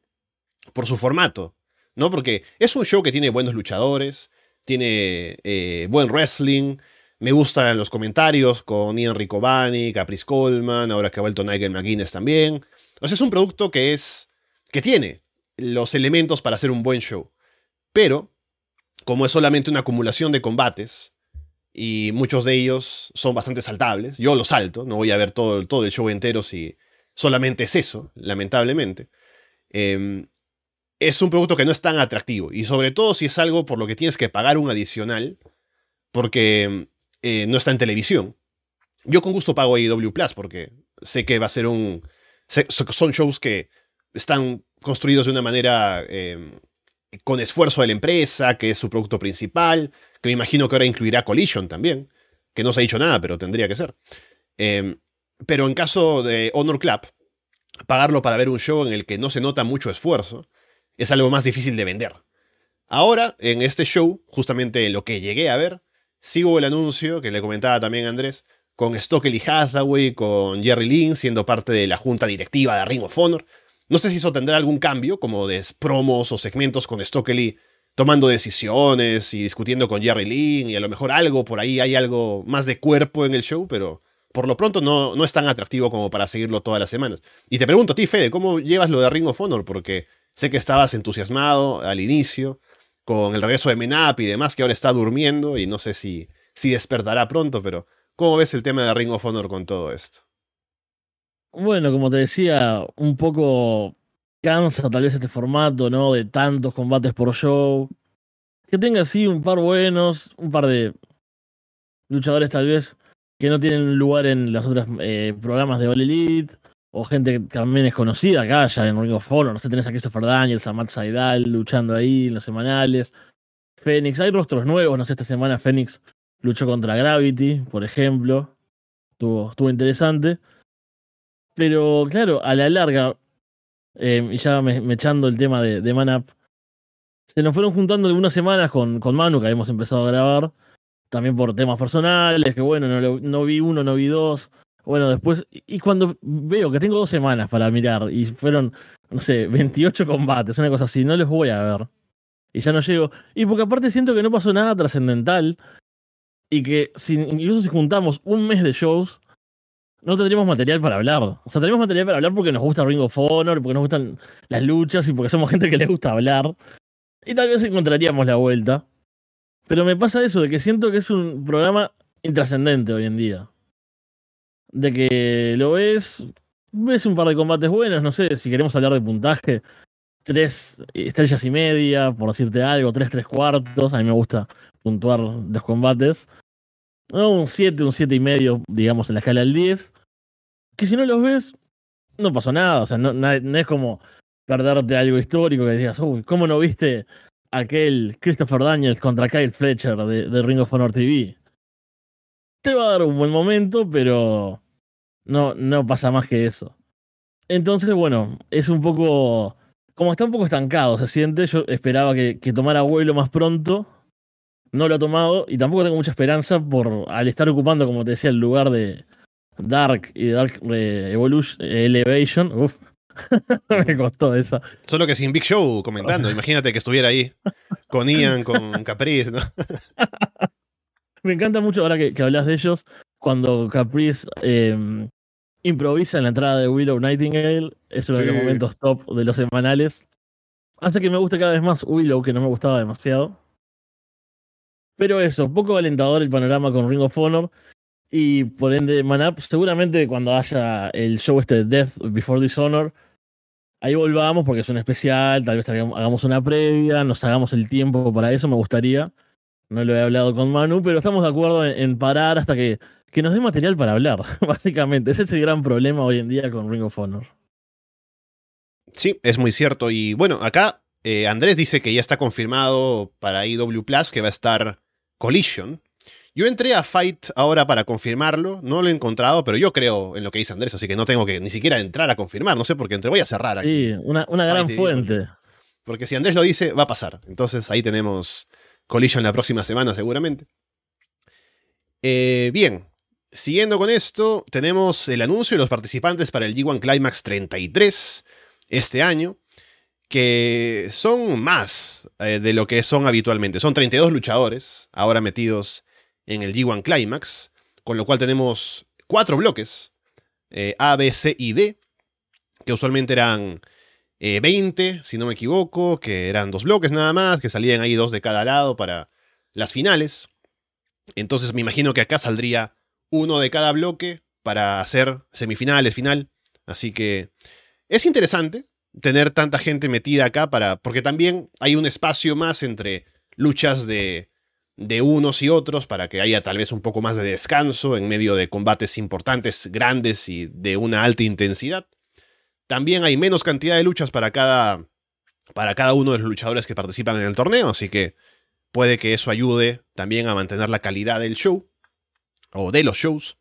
por su formato, ¿no? Porque es un show que tiene buenos luchadores, tiene eh, buen wrestling, me gustan los comentarios con Ian Riccobani, Caprice Coleman, ahora que ha vuelto Nigel McGuinness también. O sea, es un producto que es. que tiene los elementos para hacer un buen show. Pero como es solamente una acumulación de combates, y muchos de ellos son bastante saltables, yo los salto, no voy a ver todo, todo el show entero si solamente es eso, lamentablemente, em, es un producto que no es tan atractivo, y sobre todo si es algo por lo que tienes que pagar un adicional, porque eh, no está en televisión. Yo con gusto pago AEW Plus, porque sé que va a ser un... Son shows que están construidos de una manera em, con esfuerzo de la empresa, que es su producto principal, que me imagino que ahora incluirá Collision también, que no se ha dicho nada, pero tendría que ser. Em, pero en caso de Honor Club, pagarlo para ver un show en el que no se nota mucho esfuerzo es algo más difícil de vender. Ahora, en este show, justamente lo que llegué a ver, sigo el anuncio que le comentaba también Andrés, con Stockley Hathaway, con Jerry Lynn siendo parte de la junta directiva de Ring of Honor. No sé si eso tendrá algún cambio, como de promos o segmentos con Stockley tomando decisiones y discutiendo con Jerry Lynn, y a lo mejor algo por ahí hay algo más de cuerpo en el show, pero por lo pronto no, no es tan atractivo como para seguirlo todas las semanas. Y te pregunto a ti, Fede, ¿cómo llevas lo de Ring of Honor? Porque Sé que estabas entusiasmado al inicio con el regreso de Menap y demás, que ahora está durmiendo y no sé si, si despertará pronto, pero ¿cómo ves el tema de Ring of Honor con todo esto? Bueno, como te decía, un poco cansa tal vez este formato, ¿no? De tantos combates por show. Que tenga así un par buenos, un par de luchadores tal vez que no tienen lugar en los otros eh, programas de All Elite, o gente que también es conocida acá ya en Ring of Honor. No sé, tenés a Christopher Daniels, a Matt Saidal luchando ahí en los semanales. Fénix, hay rostros nuevos, no sé, esta semana Fénix luchó contra Gravity, por ejemplo. Estuvo, estuvo interesante. Pero claro, a la larga, eh, y ya me, echando el tema de, de Manap, se nos fueron juntando algunas semanas con, con Manu, que habíamos empezado a grabar, también por temas personales, que bueno, no, no vi uno, no vi dos. Bueno, después, y cuando veo que tengo dos semanas para mirar y fueron, no sé, 28 combates, una cosa así, no les voy a ver. Y ya no llego. Y porque aparte siento que no pasó nada trascendental y que si, incluso si juntamos un mes de shows, no tendríamos material para hablar. O sea, tenemos material para hablar porque nos gusta Ring of Honor, porque nos gustan las luchas y porque somos gente que le gusta hablar. Y tal vez encontraríamos la vuelta. Pero me pasa eso, de que siento que es un programa intrascendente hoy en día. De que lo ves, ves un par de combates buenos, no sé, si queremos hablar de puntaje, tres estrellas y media, por decirte algo, tres, tres cuartos, a mí me gusta puntuar los combates. No, un 7, un 7 y medio, digamos, en la escala del 10. Que si no los ves, no pasó nada. O sea, no, es como perderte algo histórico que digas, uy, ¿cómo no viste aquel Christopher Daniels contra Kyle Fletcher de, de, Ring of Honor TV? Te va a dar un buen momento, pero no, no pasa más que eso. Entonces, bueno, es un poco. Como está un poco estancado, se siente. Yo esperaba que, que tomara vuelo más pronto no lo ha tomado y tampoco tengo mucha esperanza por al estar ocupando, como te decía, el lugar de Dark y Dark eh, Evolution, Elevation. Uf, me costó esa. Solo que sin Big Show comentando, imagínate que estuviera ahí con Ian, con Caprice, ¿no? me encanta mucho ahora que, hablas de ellos, cuando Caprice em, improvisa en la entrada de Willow Nightingale, es uno de los momentos top de los semanales. Hace que me guste cada vez más Willow, que no me gustaba demasiado. Pero eso, poco alentador el panorama con Ring of Honor. Y por ende, Manap, seguramente cuando haya el show este de Death Before Dishonor, ahí volvamos porque es un especial, tal vez hagamos una previa, nos hagamos el tiempo para eso, me gustaría. No lo he hablado con Manu, pero estamos de acuerdo en, parar hasta que, que nos dé material para hablar, básicamente. Ese es el gran problema hoy en día con Ring of Honor. Sí, es muy cierto. Y bueno, acá eh, Andrés dice que ya está confirmado para IW Plus que va a estar Collision. Yo entré a Fight ahora para confirmarlo, no lo he encontrado, pero yo creo en lo que dice Andrés, así que no tengo que ni siquiera entrar a confirmar, no sé por qué entre voy a cerrar aquí. Sí, una, una gran fuente. Porque si Andrés lo dice, va a pasar. Entonces ahí tenemos Collision la próxima semana seguramente. Eh, bien, siguiendo con esto, tenemos el anuncio de los participantes para el G1 Climax 33 este año que son más eh, de lo que son habitualmente. Son 32 luchadores ahora metidos en el G1 Climax, con lo cual tenemos cuatro bloques, eh, A, B, C y D, que usualmente eran 20, eh, si no me equivoco, que eran dos bloques nada más, que salían ahí dos de cada lado para las finales. Entonces me imagino que acá saldría uno de cada bloque para hacer semifinales, final. Así que es interesante, tener tanta gente metida acá para. Porque también hay un espacio más entre luchas de, de unos y otros para que haya tal vez un poco más de descanso en medio de combates importantes, grandes y de una alta intensidad. También hay menos cantidad de luchas para cada, para cada uno de los luchadores que participan en el torneo, así que puede que eso ayude también a mantener la calidad del show o de los shows.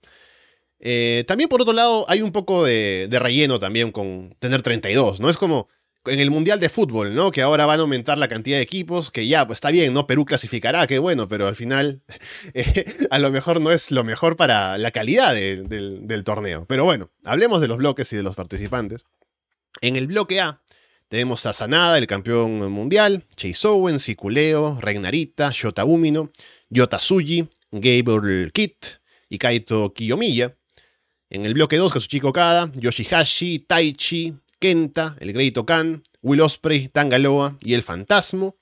Eh, también por otro lado hay un poco de, relleno también con tener 32, ¿no? Es como en el Mundial de Fútbol, ¿no? Que ahora van a aumentar la cantidad de equipos, que ya, pues está bien, ¿no? Perú clasificará, qué bueno, pero al final eh, a lo mejor no es lo mejor para la calidad del, torneo. Pero bueno, hablemos de los bloques y de los participantes. En el bloque A tenemos a Sanada, el campeón mundial, Chase Owens, Sikuleo, Regnarita, Shota Umino, Yota Suji, Gabriel Kitt y Kaito Kiyomiya. En el bloque 2, Kazuchika Okada, Yoshihashi, Taichi, Kenta, el Great Okan, Will Ospreay, Tangaloa y el Fantasmo.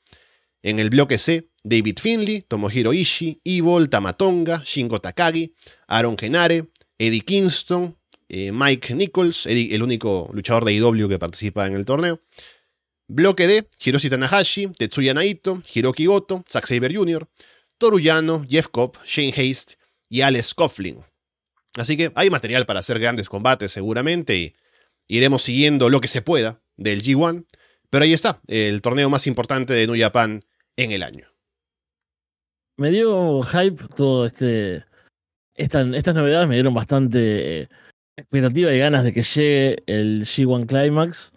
En el bloque C, David Finley, Tomohiro Ishii, Evil, Tamatonga, Shingo Takagi, Aaron Genare, Eddie Kingston, eh, Mike Nichols, el único luchador de IW que participa en el torneo. Bloque D, Hiroshi Tanahashi, Tetsuya Naito, Hiroki Goto, Zack Saber Jr., Toru Yano, Jeff Cobb, Shane Haste y Alex Coughlin. Así que hay material para hacer grandes combates seguramente iremos siguiendo lo que se pueda del G1. Pero ahí está, el torneo más importante de New Japan en el año. Me dio hype todo este. estas novedades me dieron bastante eh, expectativa y ganas de que llegue el G1 Climax.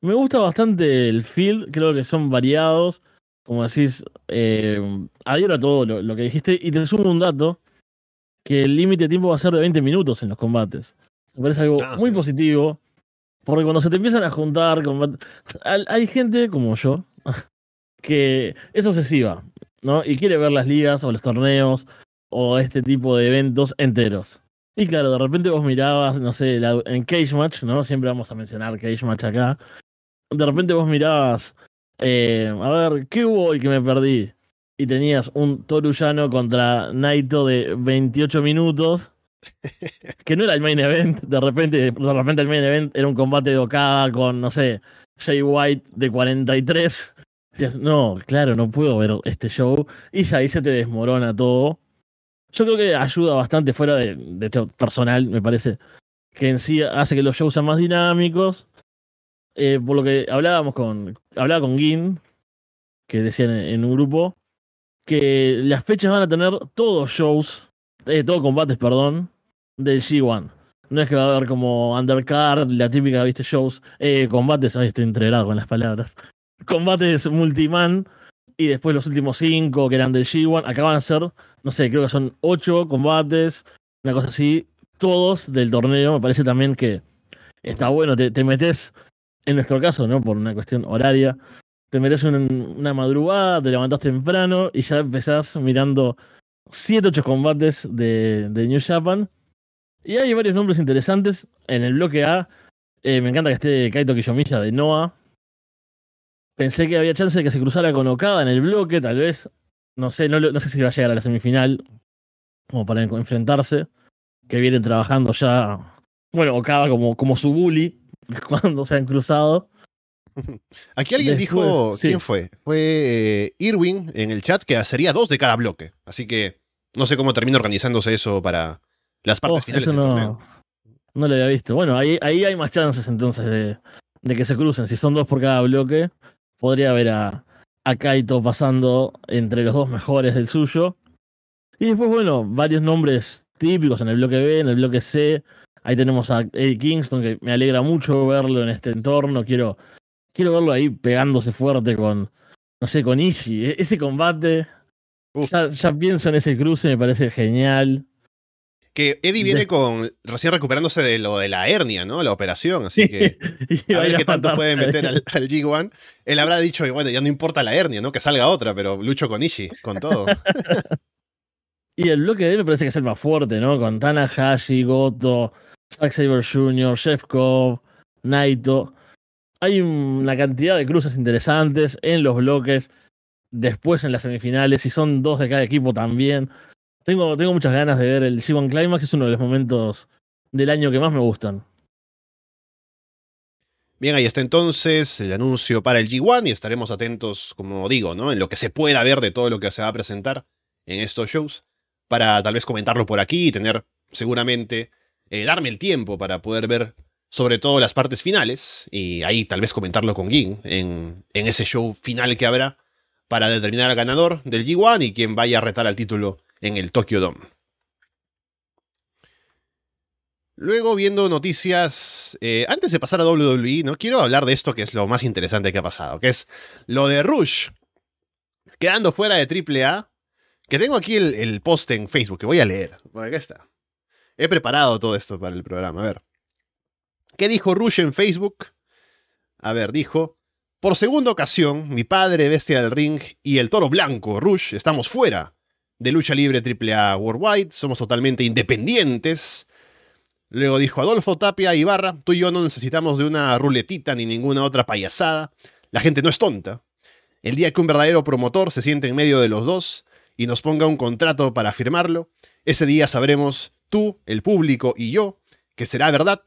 Me gusta bastante el field, creo que son variados. Como decís, eh, adhiero a todo lo, que dijiste. Y te sumo un dato: que el límite de tiempo va a ser de 20 minutos en los combates. Me parece algo ah, muy positivo. Porque cuando se te empiezan a juntar hay gente como yo que es obsesiva, ¿no? Y quiere ver las ligas o los torneos o este tipo de eventos enteros. Y claro, de repente vos mirabas, no sé, en Cage Match, ¿no? Siempre vamos a mencionar Cage Match acá. De repente vos mirabas, eh, a ver, ¿qué hubo hoy que me perdí? Y tenías un Toruyano contra Naito de 28 minutos que no era el main event, de repente, de repente el main event era un combate de Okada con, no sé, Jay White de 43. no, claro, no puedo ver este show. Y ya ahí se te desmorona todo. Yo creo que ayuda bastante fuera de, este personal, me parece. Que en sí hace que los shows sean más dinámicos. Eh, por lo que hablábamos con. Hablaba con Gin, que decían en un grupo, que las fechas van a tener todos shows eh, todo combates, perdón, del G1. No es que va a haber como undercard, la típica, viste, shows, eh, combates, ahí estoy entregado con las palabras. Combates multiman y después los últimos cinco que eran del G1. Acaban de ser, no sé, creo que son ocho combates, una cosa así, todos del torneo. Me parece también que está bueno, te, te metes, en nuestro caso, ¿no? Por una cuestión horaria, te metes una madrugada, te levantás temprano y ya empezás mirando 7, 8 combates de, New Japan. Y hay varios nombres interesantes. En el bloque A, eh, me encanta que esté Kaito Kiyomiya de Noah. Pensé que había chance de que se cruzara con Okada en el bloque, tal vez. No sé, no sé si va a llegar a la semifinal. Como para enfrentarse. Que vienen trabajando ya. Bueno, Okada como, como su bully. Cuando se han cruzado. Aquí alguien dijo, ¿quién fue? Fue eh, Irwin en el chat que sería dos de cada bloque. Así que no sé cómo termina organizándose eso para las partes oh, finales del no, torneo. No lo había visto. Bueno, ahí, ahí hay más chances entonces de, de, que se crucen. Si son dos por cada bloque, podría haber a, a Kaito pasando entre los dos mejores del suyo. Y después, bueno, varios nombres típicos en el bloque B, en el bloque C. Ahí tenemos a Eddie Kingston, que me alegra mucho verlo en este entorno. Quiero quiero verlo ahí pegándose fuerte con, no sé, con Ishii. E-, ese combate, ya, pienso en ese cruce, me parece genial. Que Eddie viene con recién recuperándose de lo de la hernia, ¿no? La operación, así que a ver qué tanto puede meter al, G1. Él habrá dicho, bueno, ya no importa la hernia, ¿no? Que salga otra, pero lucho con Ishii, con todo. y el bloque de él me parece que es el más fuerte, ¿no? Con Tanahashi, Goto, Zack Saber Jr., Shefkov, Naito hay una cantidad de cruces interesantes en los bloques, después en las semifinales, y son dos de cada equipo también. Tengo, tengo muchas ganas de ver el G1 Climax, es uno de los momentos del año que más me gustan. Bien, ahí está entonces el anuncio para el G1 y estaremos atentos, como digo, ¿no? en lo que se pueda ver de todo lo que se va a presentar en estos shows, para tal vez comentarlo por aquí y tener seguramente, eh, darme el tiempo para poder ver sobre todo las partes finales, y ahí tal vez comentarlo con Gin en, en ese show final que habrá para determinar al ganador del G1 y quien vaya a retar al título en el Tokyo Dome. Luego, viendo noticias, eh, antes de pasar a WWE, ¿no? quiero hablar de esto que es lo más interesante que ha pasado, que es lo de Rush, quedando fuera de AAA, que tengo aquí el, el post en Facebook, que voy a leer. Bueno, acá está. He preparado todo esto para el programa, a ver. ¿Qué dijo Rush en Facebook? A ver, dijo, por segunda ocasión, mi padre, Bestia del Ring y el Toro Blanco, Rush, estamos fuera de lucha libre AAA Worldwide, somos totalmente independientes. Luego dijo Adolfo Tapia Ibarra, tú y yo no necesitamos de una ruletita ni ninguna otra payasada. La gente no es tonta. El día que un verdadero promotor se siente en medio de los dos y nos ponga un contrato para firmarlo, ese día sabremos tú, el público y yo que será verdad.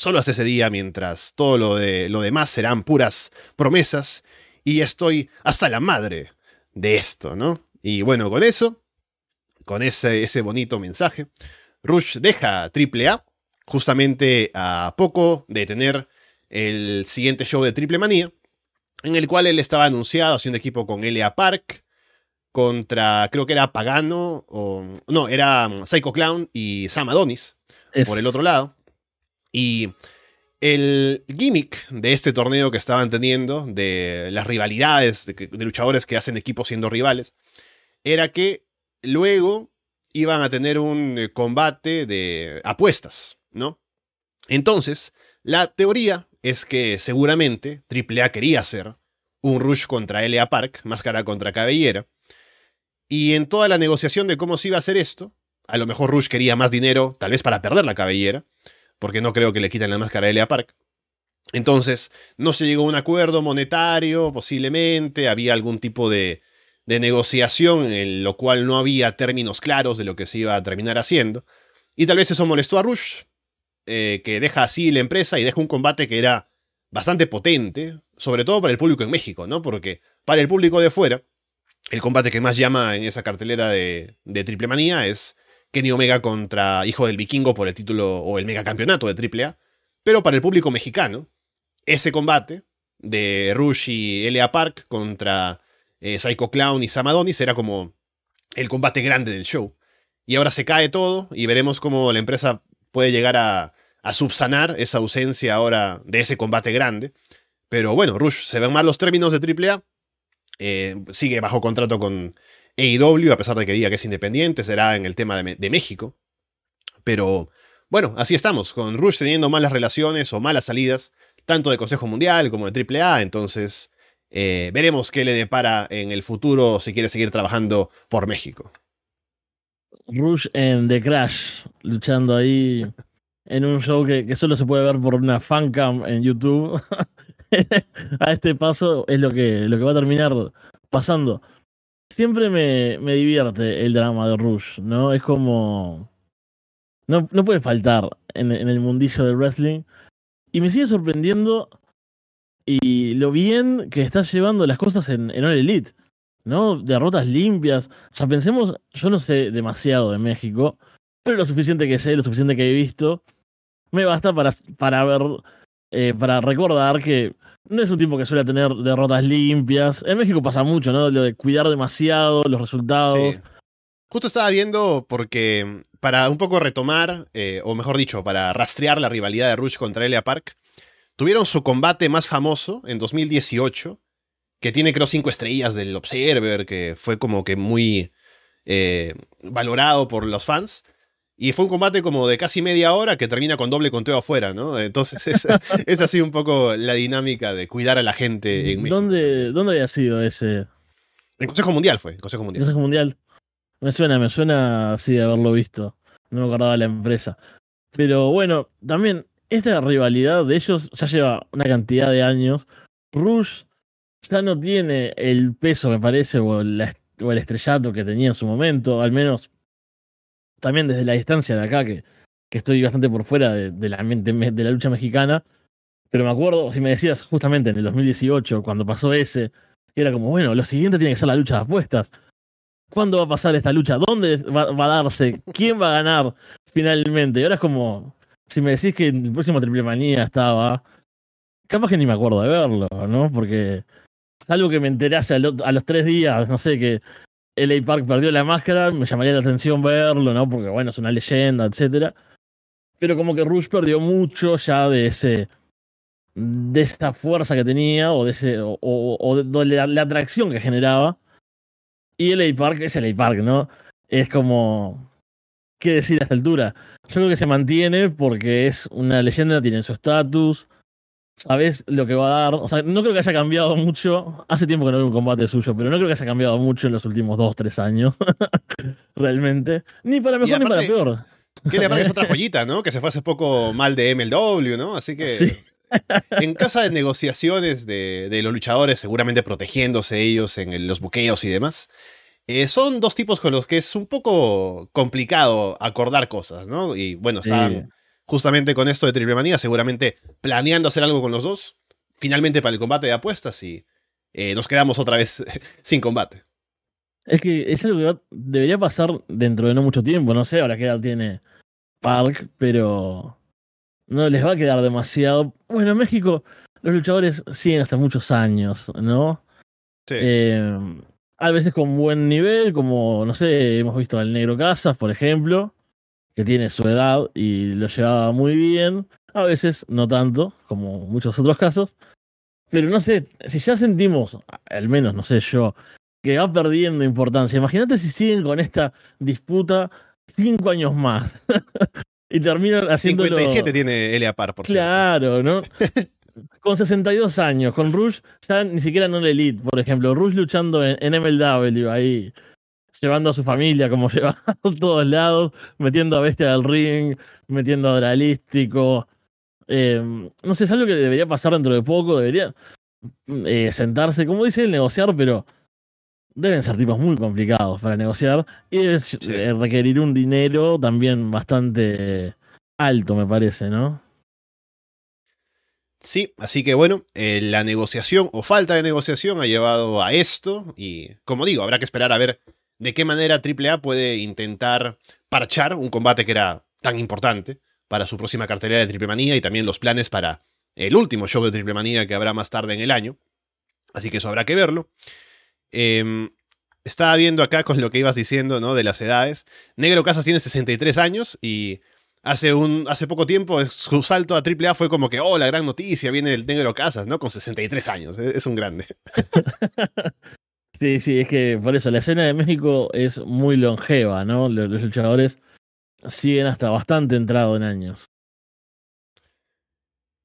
Solo hasta ese día, mientras todo lo, de, lo demás serán puras promesas y estoy hasta la madre de esto, ¿no? Y bueno, con eso, con ese, ese bonito mensaje, Rush deja AAA justamente a poco de tener el siguiente show de Triple Manía, en el cual él estaba anunciado haciendo equipo con Elia Park contra, creo que era Pagano, o no, era Psycho Clown y Sam Adonis por el otro lado. Y el gimmick de este torneo que estaban teniendo, de las rivalidades de, luchadores que hacen equipos siendo rivales, era que luego iban a tener un eh, combate de apuestas, ¿no? Entonces, la teoría es que seguramente AAA quería hacer un Rush contra LA Park, máscara contra cabellera, y en toda la negociación de cómo se iba a hacer esto, a lo mejor Rush quería más dinero, tal vez para perder la cabellera, porque no creo que le quiten la máscara a LA Park. Entonces, no se llegó a un acuerdo monetario, posiblemente, había algún tipo de, negociación en lo cual no había términos claros de lo que se iba a terminar haciendo. Y tal vez eso molestó a Rush, eh, que deja así la empresa y deja un combate que era bastante potente, sobre todo para el público en México, ¿no? Porque para el público de fuera, el combate que más llama en esa cartelera de Triple Manía es Kenny Omega contra Hijo del Vikingo por el título o el megacampeonato de Triple A. Pero para el público mexicano, ese combate de Rush y Elia Park contra eh, Psycho Clown y Samadonis era como el combate grande del show. Y ahora se cae todo y veremos cómo la empresa puede llegar a, subsanar esa ausencia ahora de ese combate grande. Pero bueno, Rush, se ven mal los términos de AAA. Eh, sigue bajo contrato con AEW, a pesar de que diga que es independiente, será en el tema de, México. Pero bueno, así estamos, con Rush teniendo malas relaciones o malas salidas, tanto de Consejo Mundial como de AAA. Entonces, eh, veremos qué le depara en el futuro si quiere seguir trabajando por México. Rush en The Crash, luchando ahí en un show que, solo se puede ver por una fancam en YouTube. a este paso es lo que, lo que va a terminar pasando. Siempre me, me divierte el drama de Rush, ¿no? Es como. No, no puede faltar en, en el mundillo del wrestling. Y me sigue sorprendiendo y lo bien que está llevando las cosas en, en All Elite, ¿no? Derrotas limpias. O sea, pensemos, yo no sé demasiado de México, pero lo suficiente que sé, lo suficiente que he visto, me basta para, para ver, eh, para recordar que no es un tipo que suele tener derrotas limpias. En México pasa mucho, ¿no? Lo de cuidar demasiado los resultados. Justo estaba viendo porque para un poco retomar, eh, o mejor dicho, para rastrear la rivalidad de Rush contra Elia Park, Tuvieron su combate más famoso en 2018, que tiene creo cinco estrellas del Observer, que fue como que muy eh, valorado por los fans. Y fue un combate como de casi media hora que termina con doble conteo afuera, ¿no? Entonces es, es así un poco la dinámica de cuidar a la gente en México. ¿Dónde, ¿Dónde había sido ese? El Consejo Mundial fue, el Consejo Mundial. Consejo Mundial. Me suena, me suena así de haberlo visto. No me acordaba la empresa. Pero bueno, también esta rivalidad de ellos ya lleva una cantidad de años. Rush ya no tiene el peso, me parece, o, el estrellato que tenía en su momento, al menos también desde la distancia de acá, que, que estoy bastante por fuera de, la, de la lucha mexicana. Pero me acuerdo, si me decías justamente en el 2018, cuando pasó ese, era como, bueno, lo siguiente tiene que ser la lucha de apuestas. ¿Cuándo va a pasar esta lucha? ¿Dónde va, a darse? ¿Quién va a ganar finalmente? Y ahora es como, si me decís que el próximo Triple Manía estaba, capaz que ni me acuerdo de verlo, ¿no? Porque algo que me enterase a, los tres días, no sé, que LA Park perdió la máscara, me llamaría la atención verlo, ¿no? Porque bueno, es una leyenda, etcétera. Pero como que Rush perdió mucho ya de ese de esa fuerza que tenía o de o, de la, la, atracción que generaba. Y LA Park es LA Park, ¿no? Es como qué decir a esta altura. Yo creo que se mantiene porque es una leyenda, tiene su estatus, sabes lo que va a dar. O sea, no creo que haya cambiado mucho. Hace tiempo que no veo un combate suyo, pero no creo que haya cambiado mucho en los últimos dos, tres años. Realmente. Ni para mejor ni para peor. Que le es otra joyita, ¿no? Que se fue hace poco mal de MLW, ¿no? Así que en casa de negociaciones de, los luchadores, seguramente protegiéndose ellos en los buqueos y demás, eh, son dos tipos con los que es un poco complicado acordar cosas, ¿no? Y bueno, están justamente con esto de Triple Manía, seguramente planeando hacer algo con los dos, finalmente para el combate de apuestas y eh, nos quedamos otra vez sin combate. Es que es algo que debería pasar dentro de no mucho tiempo, no sé ahora qué edad tiene Park, pero no les va a quedar demasiado. Bueno, en México los luchadores siguen hasta muchos años, ¿no? Sí. Eh, a veces con buen nivel, como, no sé, hemos visto al Negro Casas, por ejemplo, que tiene su edad y lo llevaba muy bien. A veces no tanto, como muchos otros casos. Pero no sé, si ya sentimos, al menos, no sé yo, que va perdiendo importancia. Imagínate si siguen con esta disputa cinco años más. y terminan haciendo. 57 tiene Elia Par, por Claro, ¿no? con 62 años, con Rush ya ni siquiera en la Elite, por ejemplo. Rush luchando en, MLW ahí, llevando a su familia como lleva a todos lados, metiendo a Bestia del ring, metiendo a Dralístico. Em, no sé, es algo que debería pasar dentro de poco, debería eh, sentarse, como dice el negociar, pero deben ser tipos muy complicados para negociar y eh, requerir un dinero también bastante alto, me parece, ¿no? Sí, así que bueno, eh, la negociación o falta de negociación ha llevado a esto y, como digo, habrá que esperar a ver de qué manera AAA puede intentar parchar un combate que era tan importante para su próxima cartelera de Triple Manía y también los planes para el último show de Triple Manía que habrá más tarde en el año. Así que eso habrá que verlo. Em, estaba viendo acá con lo que ibas diciendo, ¿no? De las edades. Negro Casas tiene 63 años y hace, un, hace poco tiempo su salto a AAA fue como que, oh, la gran noticia, viene el Negro Casas, ¿no? Con 63 años. Es, un grande. sí, sí, es que por eso la escena de México es muy longeva, ¿no? Los, luchadores siguen hasta bastante entrado en años.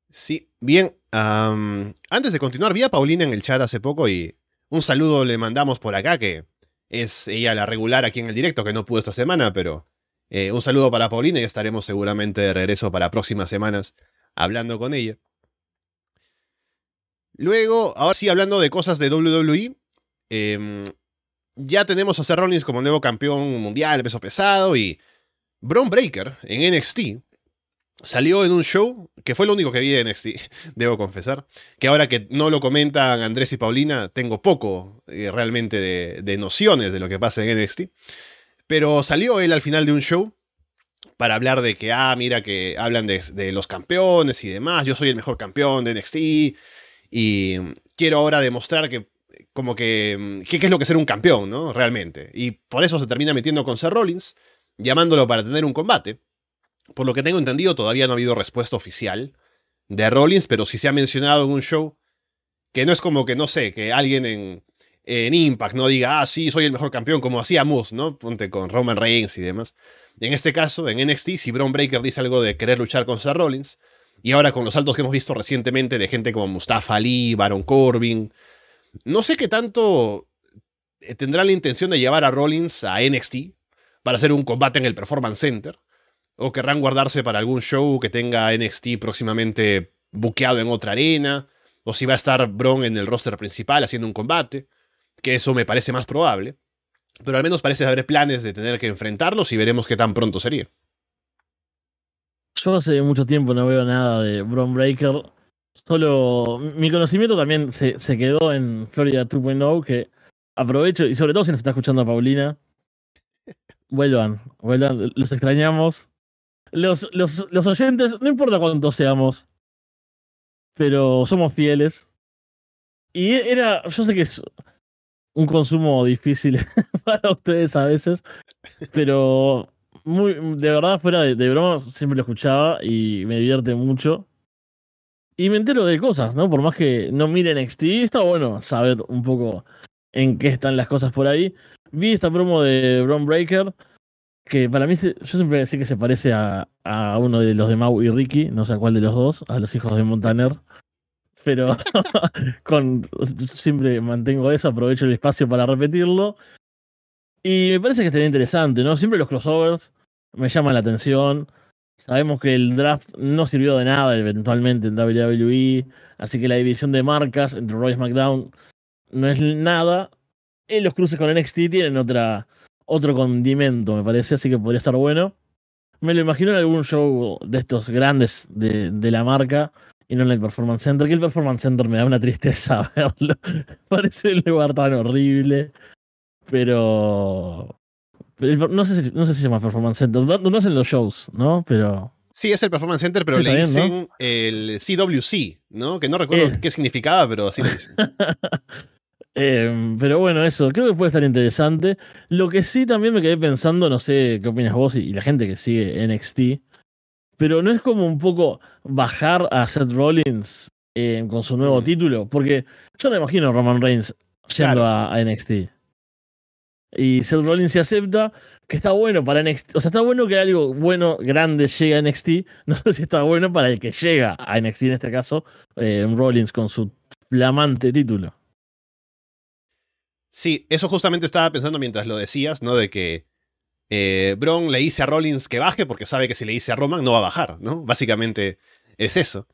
Sí, bien. antes de continuar, vi a Paulina en el chat hace poco y un saludo le mandamos por acá, que es ella la regular aquí en el directo, que no pudo esta semana, pero eh, un saludo para Paulina y estaremos seguramente de regreso para próximas semanas hablando con ella. Luego, ahora sí, hablando de cosas de WWE, em, ya tenemos a Seth Rollins como nuevo campeón mundial peso pesado y Braun Breaker en NXT Salió en un show, que fue lo único que vi de NXT, debo confesar, que ahora que no lo comentan Andrés y Paulina, tengo poco eh, realmente de, nociones de lo que pasa en NXT. Pero salió él al final de un show para hablar de que, ah, mira que hablan de, los campeones y demás, yo soy el mejor campeón de NXT y quiero ahora demostrar que, como que, qué es lo que es ser un campeón, ¿no? Realmente. Y por eso se termina metiendo con Seth Rollins, llamándolo para tener un combate. Por lo que tengo entendido, todavía no ha habido respuesta oficial de Rollins, pero sí se ha mencionado en un show que no es como que, no sé, que alguien en, en Impact no diga, ah, sí, soy el mejor campeón, como hacía Moose, ¿no? Ponte con Roman Reigns y demás. En este caso, en NXT, si Braun Breaker dice algo de querer luchar con Seth Rollins, y ahora con los saltos que hemos visto recientemente de gente como Mustafa Ali, Baron Corbin, no sé qué tanto eh, tendrá la intención de llevar a Rollins a NXT para hacer un combate en el Performance Center o querrán guardarse para algún show que tenga NXT próximamente buqueado en otra arena, o si va a estar Bron en el roster principal haciendo un combate, que eso me parece más probable. Pero al menos parece haber planes de tener que enfrentarlos y veremos qué tan pronto sería. Yo hace mucho tiempo no veo nada de Bron Breaker. Solo mi conocimiento también se, se quedó en Florida 2.0, que aprovecho, y sobre todo si nos está escuchando a Paulina, vuelvan, vuelvan, los extrañamos los, los, los oyentes, no importa cuántos seamos, pero somos fieles. Y era, yo sé que es un consumo difícil para ustedes a veces, pero muy, de verdad, fuera de, broma, siempre lo escuchaba y me divierte mucho. Y me entero de cosas, ¿no? Por más que no miren NXT, está bueno saber un poco en qué están las cosas por ahí. Vi esta promo de Bron Breaker que para mí, yo siempre decía que se parece a, a, uno de los de Mau y Ricky, no sé a cuál de los dos, a los hijos de Montaner. Pero con siempre mantengo eso, aprovecho el espacio para repetirlo. Y me parece que estaría interesante, ¿no? Siempre los crossovers me llama la atención. Sabemos que el draft no sirvió de nada eventualmente en WWE, así que la división de marcas entre Roy SmackDown no es nada. Y los cruces con NXT tienen otra, otro condimento, me parece, así que podría estar bueno. Me lo imagino en algún show de estos grandes de, de la marca y no en el Performance Center, que el Performance Center me da una tristeza verlo. Parece un lugar tan horrible. Pero. No, sé si, no sé si se llama Performance Center. No, hacen los shows, ¿no? Pero. Sí, es el Performance Center, pero le dicen el CWC, ¿no? Que no recuerdo eh. qué significaba, pero así le dicen. Em, pero bueno, eso, creo que puede estar interesante. Lo que sí también me quedé pensando, no sé qué opinas vos y, la gente que sigue NXT, pero no es como un poco bajar a Seth Rollins eh, con su nuevo mm. título, porque yo no imagino a Roman Reigns yendo a, NXT. Y Seth Rollins se acepta, que está bueno para NXT. O sea, está bueno que algo bueno, grande, llegue a NXT. No sé si está bueno para el que llega a NXT, en este caso, eh, Rollins con su flamante título. Sí, eso justamente estaba pensando mientras lo decías, ¿no? De que eh, Bron le dice a Rollins que baje porque sabe que si le dice a Roman no va a bajar, ¿no? Básicamente es eso.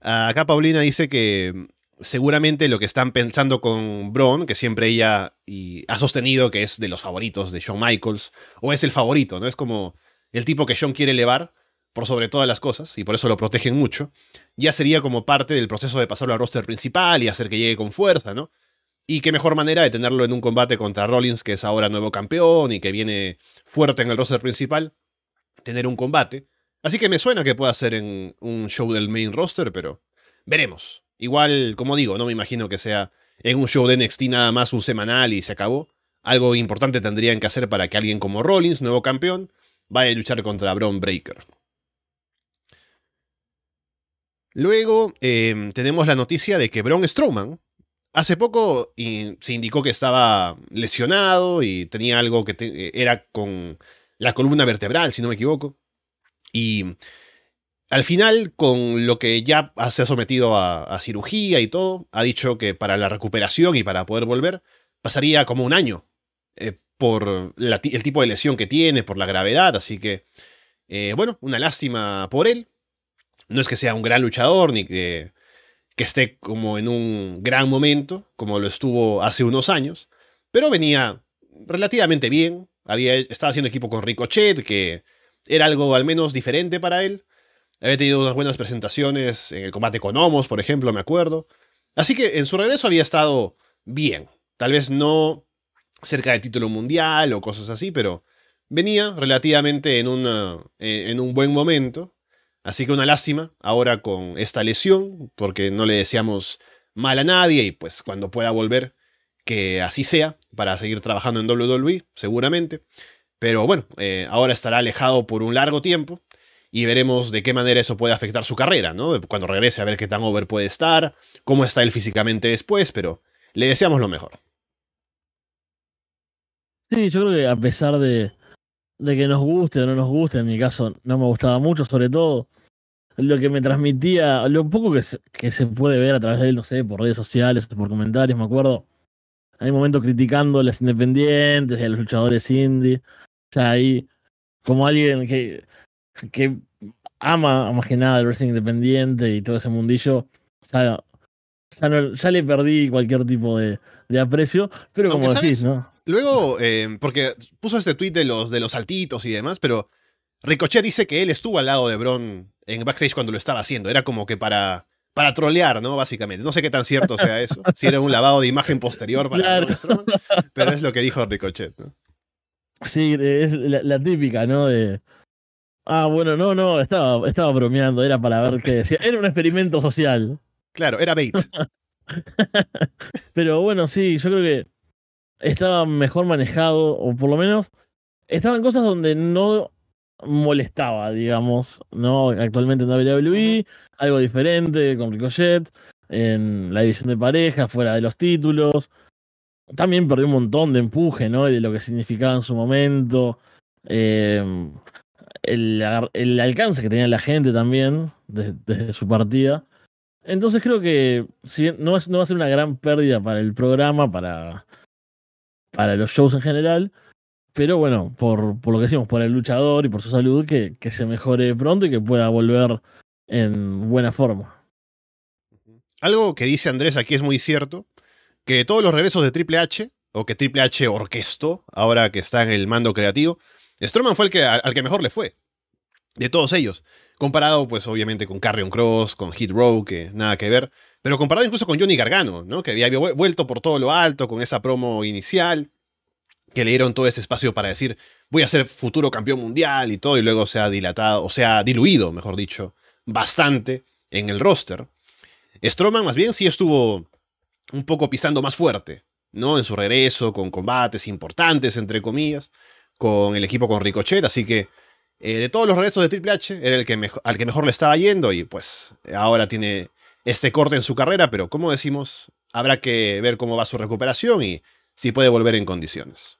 Acá Paulina dice que seguramente lo que están pensando con Braun, que siempre ella y ha sostenido que es de los favoritos de Shawn Michaels, o es el favorito, ¿no? Es como el tipo que Shawn quiere elevar por sobre todas las cosas, y por eso lo protegen mucho, ya sería como parte del proceso de pasarlo al roster principal y hacer que llegue con fuerza, ¿no? Y qué mejor manera de tenerlo en un combate contra Rollins, que es ahora nuevo campeón y que viene fuerte en el roster principal, tener un combate. Así que me suena que pueda ser en un show del main roster, pero veremos. Igual, como digo, no me imagino que sea en un show de NXT nada más un semanal y se acabó. Algo importante tendrían que hacer para que alguien como Rollins, nuevo campeón, vaya a luchar contra Braun Breaker. Luego em, tenemos la noticia de que Braun Strowman hace poco se indicó que estaba lesionado y tenía algo que era con la columna vertebral, si no me equivoco. Y al final, con lo que ya se ha sometido a, cirugía y todo, ha dicho que para la recuperación y para poder volver, pasaría como un año eh, por el tipo de lesión que tiene, por la gravedad, así que, eh, bueno, una lástima por él. No es que sea un gran luchador, ni que, que esté como en un gran momento, como lo estuvo hace unos años, pero venía relativamente bien. Había, estaba haciendo equipo con Ricochet, que era algo al menos diferente para él. Había tenido unas buenas presentaciones en el combate con Homos, por ejemplo, me acuerdo. Así que en su regreso había estado bien. Tal vez no cerca del título mundial o cosas así, pero venía relativamente en, en un buen momento. Así que una lástima ahora con esta lesión, porque no le deseamos mal a nadie y pues cuando pueda volver, que así sea, para seguir trabajando en WWE, seguramente. Pero bueno, eh, ahora estará alejado por un largo tiempo y veremos de qué manera eso puede afectar su carrera, ¿no? Cuando regrese a ver qué tan over puede estar, cómo está él físicamente después, pero le deseamos lo mejor. Sí, yo creo que a pesar de, de que nos guste o no nos guste, en mi caso no me gustaba mucho, sobre todo lo que me transmitía, lo poco que se, que se puede ver a través de él, no sé, por redes sociales, por comentarios, me acuerdo. Hay momentos criticando a las independientes y a los luchadores indie. O sea, ahí como alguien que que ama más que nada el wrestling independiente y todo ese mundillo, ya, ya, le perdí cualquier tipo de, aprecio, pero como decís, ¿no? Luego, eh, porque puso este tweet de los, de los saltitos y demás, pero Ricochet dice que él estuvo al lado de Bron en backstage cuando lo estaba haciendo. Era como que para, para trolear, ¿no? Básicamente. No sé qué tan cierto sea eso. si era un lavado de imagen posterior para claro. pero es lo que dijo Ricochet, ¿no? Sí, es la típica, ¿no? De, Ah, bueno, no, no, estaba, estaba bromeando, era para ver qué decía. Era un experimento social. Claro, era bait. Pero bueno, sí, yo creo que estaba mejor manejado, o por lo menos estaban cosas donde no molestaba, digamos, ¿no? Actualmente en WWE, algo diferente con Ricochet, en la división de pareja, fuera de los títulos. También perdió un montón de empuje, ¿no? De lo que significaba en su momento. Eh, el, alcance que tenía la gente también desde, su partida. Entonces creo que si no, no va a ser una gran pérdida para el programa, para, para los shows en general, Pero bueno, por, por lo que decimos, por el luchador y por su salud, que, que se mejore pronto y que pueda volver en buena forma. Algo que dice Andrés aquí es muy cierto, que todos los regresos de Triple H, o que Triple H orquestó, ahora que está en el mando creativo, Strowman fue el que, al que mejor le fue. De todos ellos. Comparado, pues, obviamente, con Carrion Cross, con Hit Row, que nada que ver. Pero comparado incluso con Johnny Gargano, ¿no? Que había vuelto por todo lo alto con esa promo inicial. Que le dieron todo ese espacio para decir, voy a ser futuro campeón mundial y todo. Y luego se ha dilatado, o se ha diluido, mejor dicho, bastante en el roster. Strowman, más bien, sí estuvo un poco pisando más fuerte, ¿no? En su regreso, con combates importantes, entre comillas, con el equipo con Ricochet. Así que eh, de todos los regresos de Triple H, era el que al que mejor le estaba yendo y pues ahora tiene este corte en su carrera, pero como decimos, habrá que ver cómo va su recuperación y si puede volver en condiciones.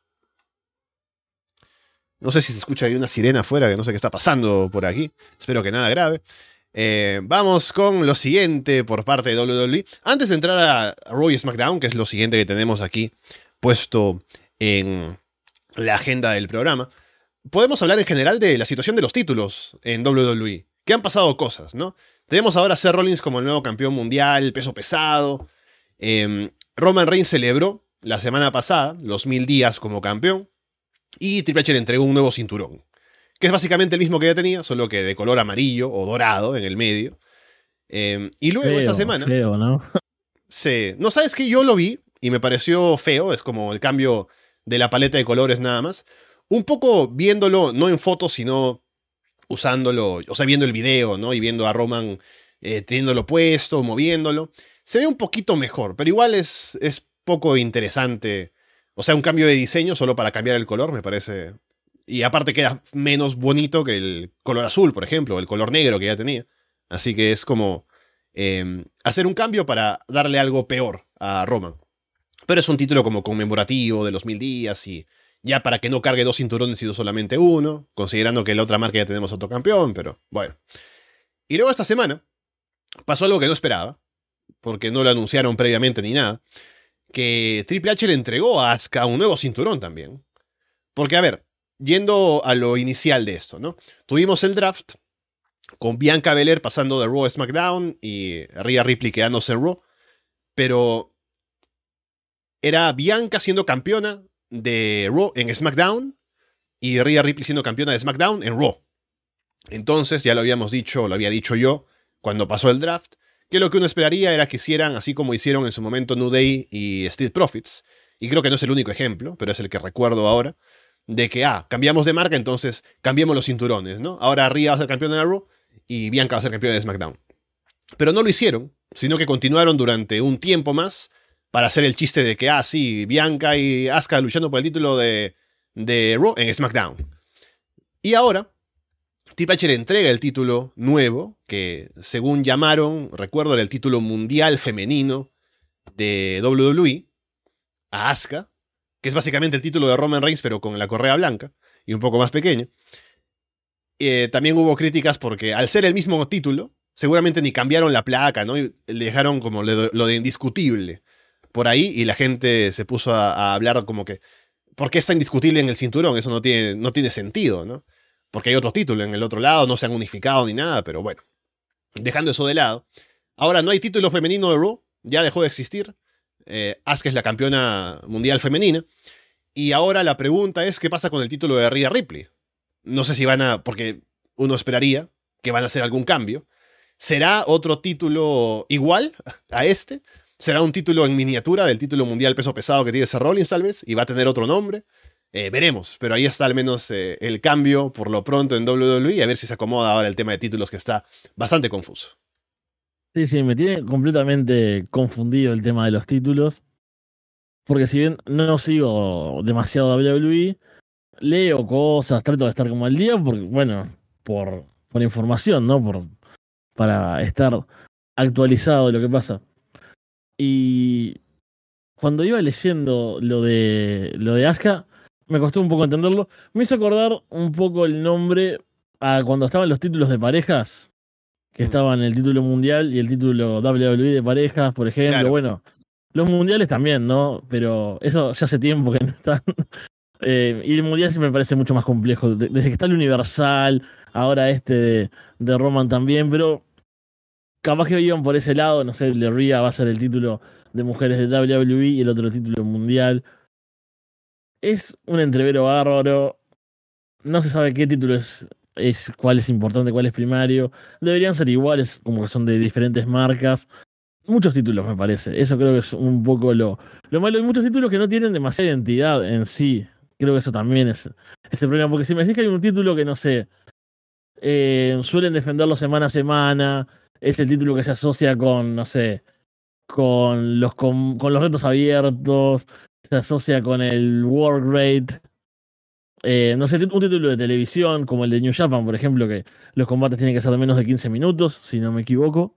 No sé si se escucha ahí una sirena afuera, que no sé qué está pasando por aquí. Espero que nada grave. Eh, vamos con lo siguiente por parte de WWE. Antes de entrar a Raw SmackDown, que es lo siguiente que tenemos aquí puesto en la agenda del programa, podemos hablar en general de la situación de los títulos en WWE. Que han pasado cosas, ¿no? Tenemos ahora a Seth Rollins como el nuevo campeón mundial, peso pesado. Em, Roman Reigns celebró la semana pasada los mil días como campeón. Y Triple H le entregó un nuevo cinturón. Que es básicamente el mismo que ya tenía, solo que de color amarillo o dorado en el medio. Em, y luego esta semana. Feo, ¿no? Sí. No sabes que yo lo vi y me pareció feo. Es como el cambio de la paleta de colores nada más un poco viéndolo, no en fotos, sino usándolo, o sea, viendo el video, ¿no? Y viendo a Roman eh, teniéndolo puesto, moviéndolo. Se ve un poquito mejor, pero igual es, es poco interesante. O sea, un cambio de diseño solo para cambiar el color, me parece. Y aparte queda menos bonito que el color azul, por ejemplo, o el color negro que ya tenía. Así que es como em, hacer un cambio para darle algo peor a Roman. Pero es un título como conmemorativo de los mil días y ya para que no cargue dos cinturones y no solamente uno, considerando que la otra marca ya tenemos otro campeón, pero bueno. Y luego esta semana pasó algo que no esperaba, porque no lo anunciaron previamente ni nada, que Triple H le entregó a Asuka un nuevo cinturón también. Porque, a ver, yendo a lo inicial de esto, ¿no? Tuvimos el draft con Bianca Belair pasando de Raw a SmackDown y Rhea Ripley quedándose en Raw, pero era Bianca siendo campeona de Raw en SmackDown y Rhea Ripley siendo campeona de SmackDown en Raw. Entonces, ya lo habíamos dicho, lo había dicho yo cuando pasó el draft, que lo que uno esperaría era que hicieran así como hicieron en su momento New Day y Steve Profits, y creo que no es el único ejemplo, pero es el que recuerdo ahora, de que, ah, cambiamos de marca, entonces cambiamos los cinturones, ¿no? Ahora Rhea va a ser campeona de Raw y Bianca va a ser campeona de SmackDown. Pero no lo hicieron, sino que continuaron durante un tiempo más para hacer el chiste de que, ah, sí, Bianca y Asuka luchando por el título de, de Raw en SmackDown. Y ahora, Triple H le entrega el título nuevo, que según llamaron, recuerdo, era el título mundial femenino de WWE, a Asuka, que es básicamente el título de Roman Reigns, pero con la correa blanca y un poco más pequeño. Eh, también hubo críticas porque al ser el mismo título, seguramente ni cambiaron la placa, ¿no? Y le dejaron como lo de indiscutible por ahí y la gente se puso a, hablar como que, ¿por qué está indiscutible en el cinturón? Eso no tiene, no tiene sentido, ¿no? Porque hay otro título en el otro lado, no se han unificado ni nada, pero bueno. Dejando eso de lado. Ahora no hay título femenino de Raw, ya dejó de existir. Eh, Asuka es la campeona mundial femenina. Y ahora la pregunta es, ¿qué pasa con el título de Rhea Ripley? No sé si van a, porque uno esperaría que van a hacer algún cambio. ¿Será otro título igual a este? Será un título en miniatura del título mundial peso pesado que tiene ese Rollins tal vez, y va a tener otro nombre. Eh, veremos, pero ahí está al menos eh, el cambio por lo pronto en WWE, a ver si se acomoda ahora el tema de títulos que está bastante confuso. Sí, sí, me tiene completamente confundido el tema de los títulos, porque si bien no sigo demasiado WWE, leo cosas, trato de estar como al día, porque, bueno, por, por información, ¿no? Por, para estar actualizado de lo que pasa. Y cuando iba leyendo lo de lo de Asuka, me costó un poco entenderlo. Me hizo acordar un poco el nombre a cuando estaban los títulos de parejas, que mm. estaban el título mundial y el título WWE de parejas, por ejemplo. Bueno, los mundiales también, ¿no? Pero eso ya hace tiempo que no están. Eh, y el mundial sí me parece mucho más complejo. Desde que está el Universal, ahora este de, de Roman también, pero capaz que iban por ese lado, no sé, el de va a ser el título de mujeres de WWE y el otro título mundial. Es un entrevero bárbaro. No se sabe qué título es, es cuál es importante, cuál es primario. Deberían ser iguales, como que son de diferentes marcas. Muchos títulos, me parece. Eso creo que es un poco lo, lo malo. Hay muchos títulos que no tienen demasiada identidad en sí. Creo que eso también es, ese problema. Porque si me decís que hay un título que no sé, eh, suelen defenderlo semana a semana, es el título que se asocia con, no sé, con los, con, los retos abiertos, se asocia con el work rate. Eh, no sé, un título de televisión como el de New Japan, por ejemplo, que los combates tienen que ser de menos de 15 minutos, si no me equivoco.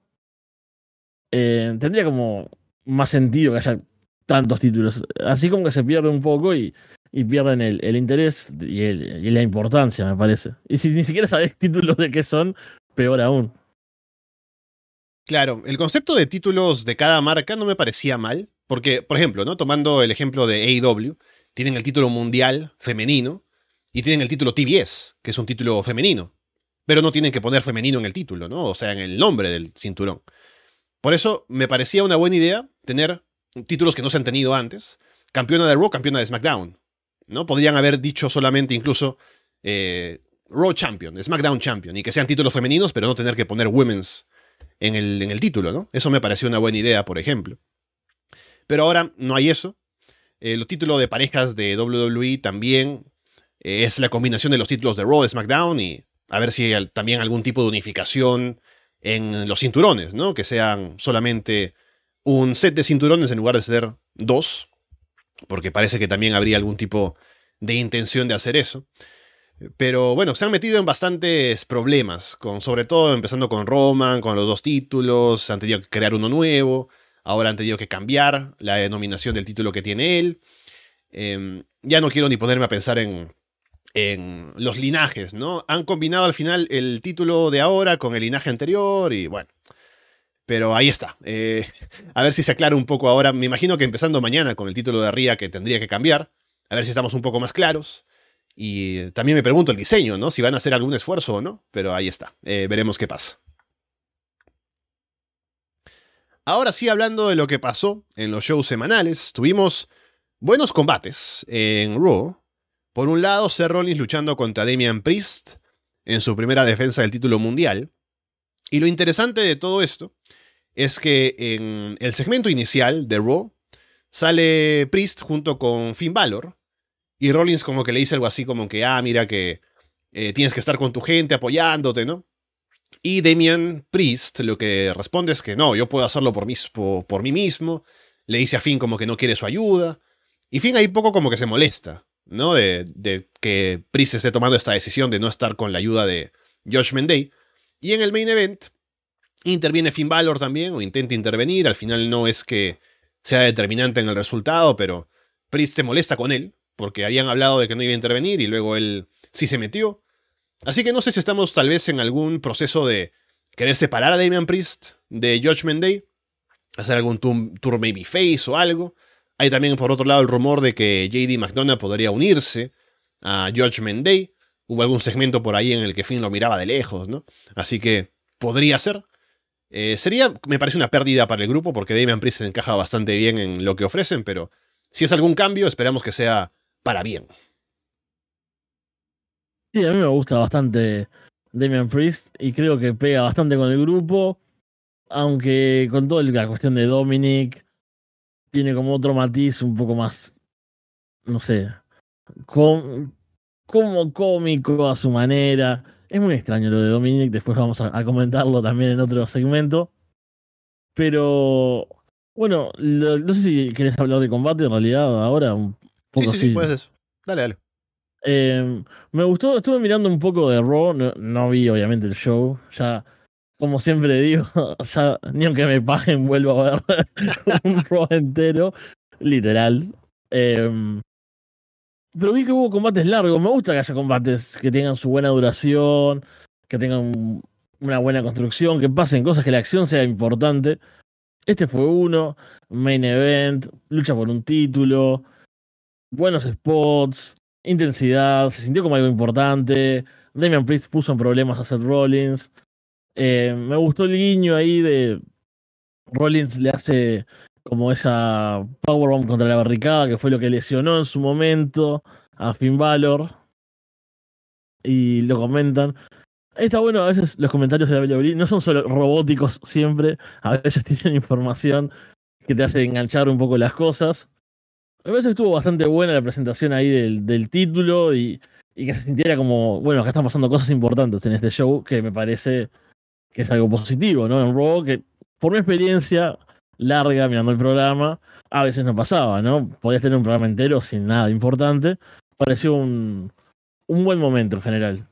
Eh, tendría como más sentido que haya tantos títulos. Así como que se pierde un poco y, y pierden el, el interés y, el, y, la importancia, me parece. Y si ni siquiera sabes títulos de qué son, peor aún. Claro, el concepto de títulos de cada marca no me parecía mal, porque, por ejemplo, ¿no? tomando el ejemplo de AEW, tienen el título mundial femenino y tienen el título TBS, que es un título femenino, pero no tienen que poner femenino en el título, ¿no? O sea, en el nombre del cinturón. Por eso me parecía una buena idea tener títulos que no se han tenido antes, campeona de Raw, campeona de SmackDown, ¿no? Podrían haber dicho solamente incluso eh, Raw Champion, SmackDown Champion, y que sean títulos femeninos, pero no tener que poner Women's en el, en el título, ¿no? Eso me pareció una buena idea, por ejemplo. Pero ahora no hay eso. El título de parejas de WWE también eh, es la combinación de los títulos de Raw, de SmackDown y a ver si hay también algún tipo de unificación en los cinturones, ¿no? Que sean solamente un set de cinturones en lugar de ser dos, porque parece que también habría algún tipo de intención de hacer eso. Pero bueno, se han metido en bastantes problemas, con, sobre todo empezando con Roman, con los dos títulos, han tenido que crear uno nuevo, ahora han tenido que cambiar la denominación del título que tiene él. Eh, ya no quiero ni ponerme a pensar en, en los linajes, ¿no? Han combinado al final el título de ahora con el linaje anterior y bueno. Pero ahí está. Eh, a ver si se aclara un poco ahora. Me imagino que empezando mañana con el título de Ría que tendría que cambiar. A ver si estamos un poco más claros. Y también me pregunto el diseño, ¿no? Si van a hacer algún esfuerzo o no, pero ahí está. Eh, veremos qué pasa. Ahora sí, hablando de lo que pasó en los shows semanales, tuvimos buenos combates en Raw. Por un lado, Seth Rollins luchando contra Damian Priest en su primera defensa del título mundial. Y lo interesante de todo esto es que en el segmento inicial de Raw sale Priest junto con Finn Balor y Rollins como que le dice algo así como que, ah, mira que eh, tienes que estar con tu gente apoyándote, ¿no? Y Damian Priest lo que responde es que no, yo puedo hacerlo por mí, por, por mí mismo. Le dice a Finn como que no quiere su ayuda. Y Finn ahí poco como que se molesta, ¿no? De, que Priest esté tomando esta decisión de no estar con la ayuda de Josh Mendey. Y en el main event interviene Finn Balor también, o intenta intervenir. Al final no es que sea determinante en el resultado, pero Priest se molesta con él, porque habían hablado de que no iba a intervenir y luego él sí se metió. Así que no sé si estamos tal vez en algún proceso de querer separar a Damian Priest de Judgment Day, hacer algún tour, babyface o algo. Hay también por otro lado el rumor de que JD McDonough podría unirse a Judgment Day. Hubo algún segmento por ahí en el que Finn lo miraba de lejos, ¿no? Así que podría ser. Eh, sería, me parece una pérdida para el grupo porque Damian Priest se encaja bastante bien en lo que ofrecen, pero si es algún cambio, esperamos que sea para bien. Sí, a mí me gusta bastante Damian Priest y creo que pega bastante con el grupo, aunque con toda la cuestión de Dominic tiene como otro matiz un poco más, no sé, como cómico a su manera. Es muy extraño lo de Dominic, después vamos a, comentarlo también en otro segmento. Pero bueno, lo, no sé si querés hablar de combate en realidad ahora, Sí, sí, sí, puedes eso. Dale, dale. Eh, me gustó, estuve mirando un poco de Raw, no, no, vi obviamente el show, ya como siempre digo, ya ni aunque me paguen vuelvo a ver un Raw entero, literal. Eh, pero vi que hubo combates largos, me gusta que haya combates que tengan su buena duración, que tengan una buena construcción, que pasen cosas, que la acción sea importante. Este fue uno, main event, lucha por un título, buenos spots. intensidad, se sintió como algo importante. Damian Priest puso en problemas a Seth Rollins. Eh, me gustó el guiño ahí de Rollins le hace como esa powerbomb contra la barricada, que fue lo que lesionó en su momento a Finn Balor. Y lo comentan. Está bueno, a veces los comentarios de WWE no son solo robóticos siempre, a veces tienen información que te hace enganchar un poco las cosas. A veces estuvo bastante buena la presentación ahí del, título y, y, que se sintiera como, bueno, acá están pasando cosas importantes en este show, que me parece que es algo positivo, ¿no? En Raw, que por mi experiencia larga mirando el programa, a veces no pasaba, ¿no? Podías tener un programa entero sin nada importante. Pareció un, un buen momento en general.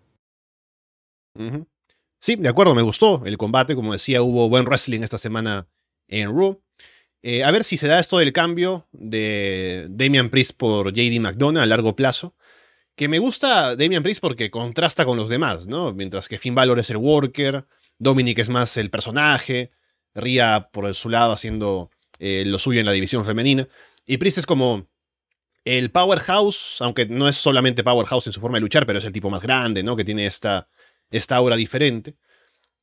Sí, de acuerdo, me gustó el combate. Como decía, hubo buen wrestling esta semana en Raw. Eh, a ver si se da esto del cambio de Damian Priest por JD McDonough a largo plazo. Que me gusta Damian Priest porque contrasta con los demás, ¿no? Mientras que Finn Balor es el worker, Dominic es más el personaje, Ria por su lado haciendo eh, lo suyo en la división femenina. Y Priest es como el powerhouse, aunque no es solamente powerhouse en su forma de luchar, pero es el tipo más grande, ¿no? Que tiene esta, esta aura diferente.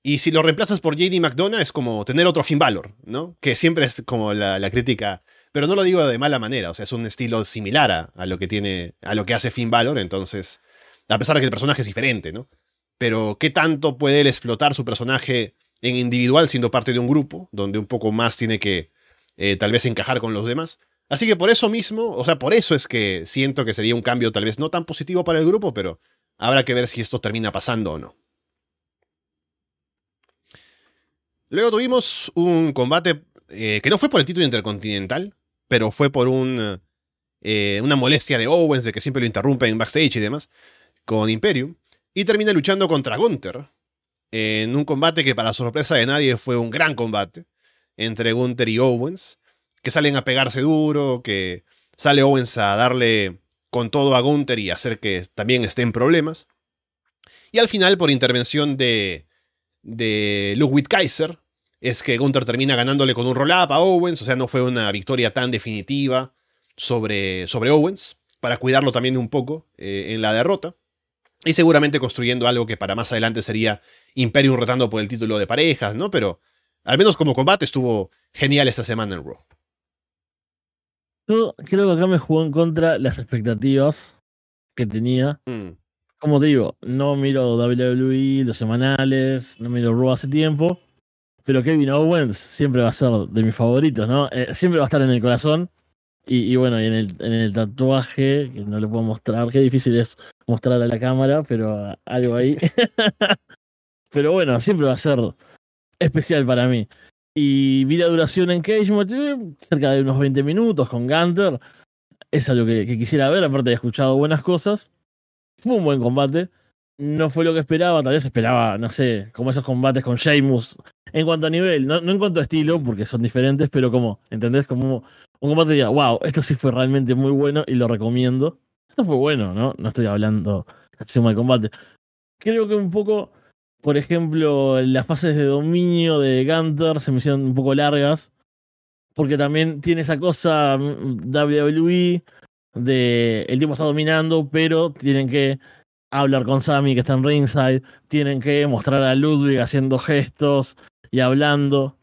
Y si lo reemplazas por JD McDonough es como tener otro Finn Balor, ¿no? Que siempre es como la, crítica, pero no lo digo de mala manera, o sea, es un estilo similar a, lo que tiene, a lo que hace Finn Balor, entonces, a pesar de que el personaje es diferente, ¿no? Pero ¿qué tanto puede él explotar su personaje en individual siendo parte de un grupo, donde un poco más tiene que eh, tal vez encajar con los demás? Así que por eso mismo, o sea, por eso es que siento que sería un cambio tal vez no tan positivo para el grupo, pero habrá que ver si esto termina pasando o no. Luego tuvimos un combate eh, que no fue por el título intercontinental, pero fue por eh, una molestia de Owens, de que siempre lo interrumpen en backstage y demás, con Imperium. Y termina luchando contra Gunther, en un combate que para sorpresa de nadie fue un gran combate entre Gunther y Owens, que salen a pegarse duro, que sale Owens a darle con todo a Gunther y hacer que también esté en problemas. Y al final, por intervención de, de Ludwig Kaiser, es que Gunther termina ganándole con un roll-up a Owens, o sea, no fue una victoria tan definitiva sobre, sobre Owens, para cuidarlo también un poco eh, en la derrota. Y seguramente construyendo algo que para más adelante sería Imperium rotando por el título de parejas, ¿no? Pero al menos como combate estuvo genial esta semana en Raw. Yo creo que acá me jugó en contra las expectativas que tenía. Mm. Como te digo, no miro WWE, los semanales, no miro Raw hace tiempo. Pero Kevin Owens siempre va a ser de mis favoritos, ¿no? Eh, siempre va a estar en el corazón. Y, bueno, y en el, tatuaje, que no le puedo mostrar, qué difícil es mostrar a la cámara, pero algo ahí. pero bueno, siempre va a ser especial para mí. Y vi la duración en Cage cerca de unos 20 minutos con Gunter. Es algo que, que quisiera ver, aparte de escuchado buenas cosas. Fue un buen combate. No fue lo que esperaba, tal vez esperaba, no sé, como esos combates con Sheamus en cuanto a nivel, no, en cuanto a estilo, porque son diferentes, pero como, ¿entendés? Como un combate diga, wow, esto sí fue realmente muy bueno y lo recomiendo. Esto fue bueno, ¿no? No estoy hablando de combate. Creo que un poco, por ejemplo, las fases de dominio de Gunter se me hicieron un poco largas, porque también tiene esa cosa mm, WWE de el tipo está dominando, pero tienen que hablar con Sammy que está en ringside, tienen que mostrar a Ludwig haciendo gestos, y hablando.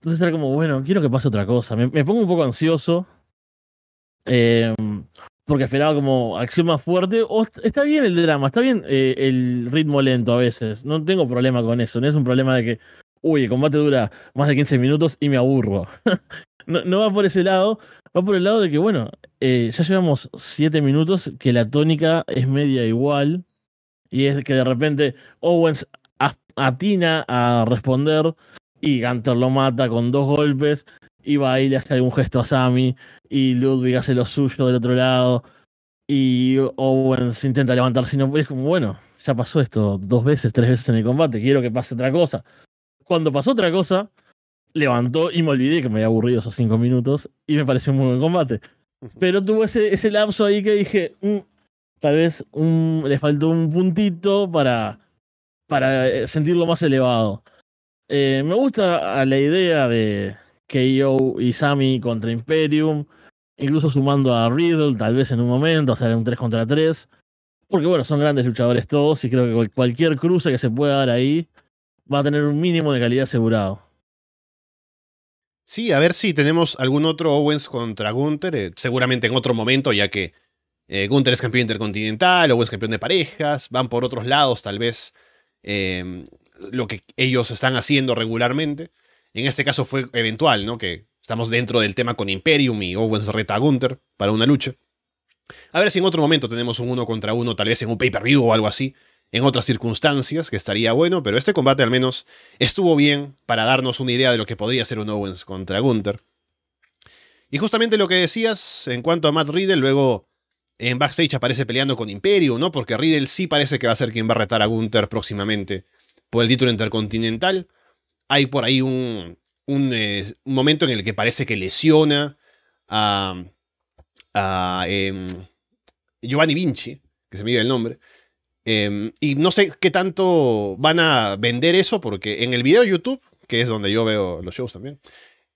Entonces era como, bueno, quiero que pase otra cosa. Me, pongo un poco ansioso. Eh, porque esperaba como acción más fuerte. Está bien el drama, está bien eh, el ritmo lento a veces. No tengo problema con eso. No es un problema de que, uy, el combate dura más de 15 minutos y me aburro. no, no, va por ese lado. Va por el lado de que, bueno, eh, ya llevamos 7 minutos que la tónica es media igual. Y es que de repente Owens atina a responder y Gunter lo mata con dos golpes y va y le hace algún gesto a Sammy y Ludwig hace lo suyo del otro lado y Owens intenta levantarse y no es como bueno ya pasó esto dos veces tres veces en el combate quiero que pase otra cosa cuando pasó otra cosa levantó y me olvidé que me había aburrido esos cinco minutos y me pareció un muy buen combate pero tuvo ese, ese lapso ahí que dije mm, tal vez un, le faltó un puntito para para eh, sentirlo más elevado. Eh, me gusta la idea de KO y Sami contra Imperium. incluso sumando a Riddle, tal vez en un momento, hacer un 3 contra 3. Porque bueno, son grandes luchadores todos y creo que cualquier cruce que se pueda dar ahí va a tener un mínimo de calidad asegurado. Sí, a ver si tenemos algún otro Owens contra Gunther, eh, seguramente en otro momento, ya que eh, Gunther es campeón intercontinental, Owens campeón de parejas, van por otros lados tal vez em, lo que ellos están haciendo regularmente. En este caso fue eventual, ¿no? Que estamos dentro del tema con Imperium y Owens reta a Gunther para una lucha. A ver si en otro momento tenemos un uno contra uno, tal vez en un pay-per-view o algo así, en otras circunstancias, que estaría bueno, pero este combate al menos estuvo bien para darnos una idea de lo que podría ser un Owens contra Gunther. Y justamente lo que decías en cuanto a Matt Riddle, luego en backstage aparece peleando con Imperium, ¿no? Porque Riddle sí parece que va a ser quien va a retar a Gunther próximamente por el título intercontinental. Hay por ahí un, eh, momento en el que parece que lesiona a, em, Giovanni Vinci, que se me iba el nombre. Em, y no sé qué tanto van a vender eso, porque en el video de YouTube, que es donde yo veo los shows también,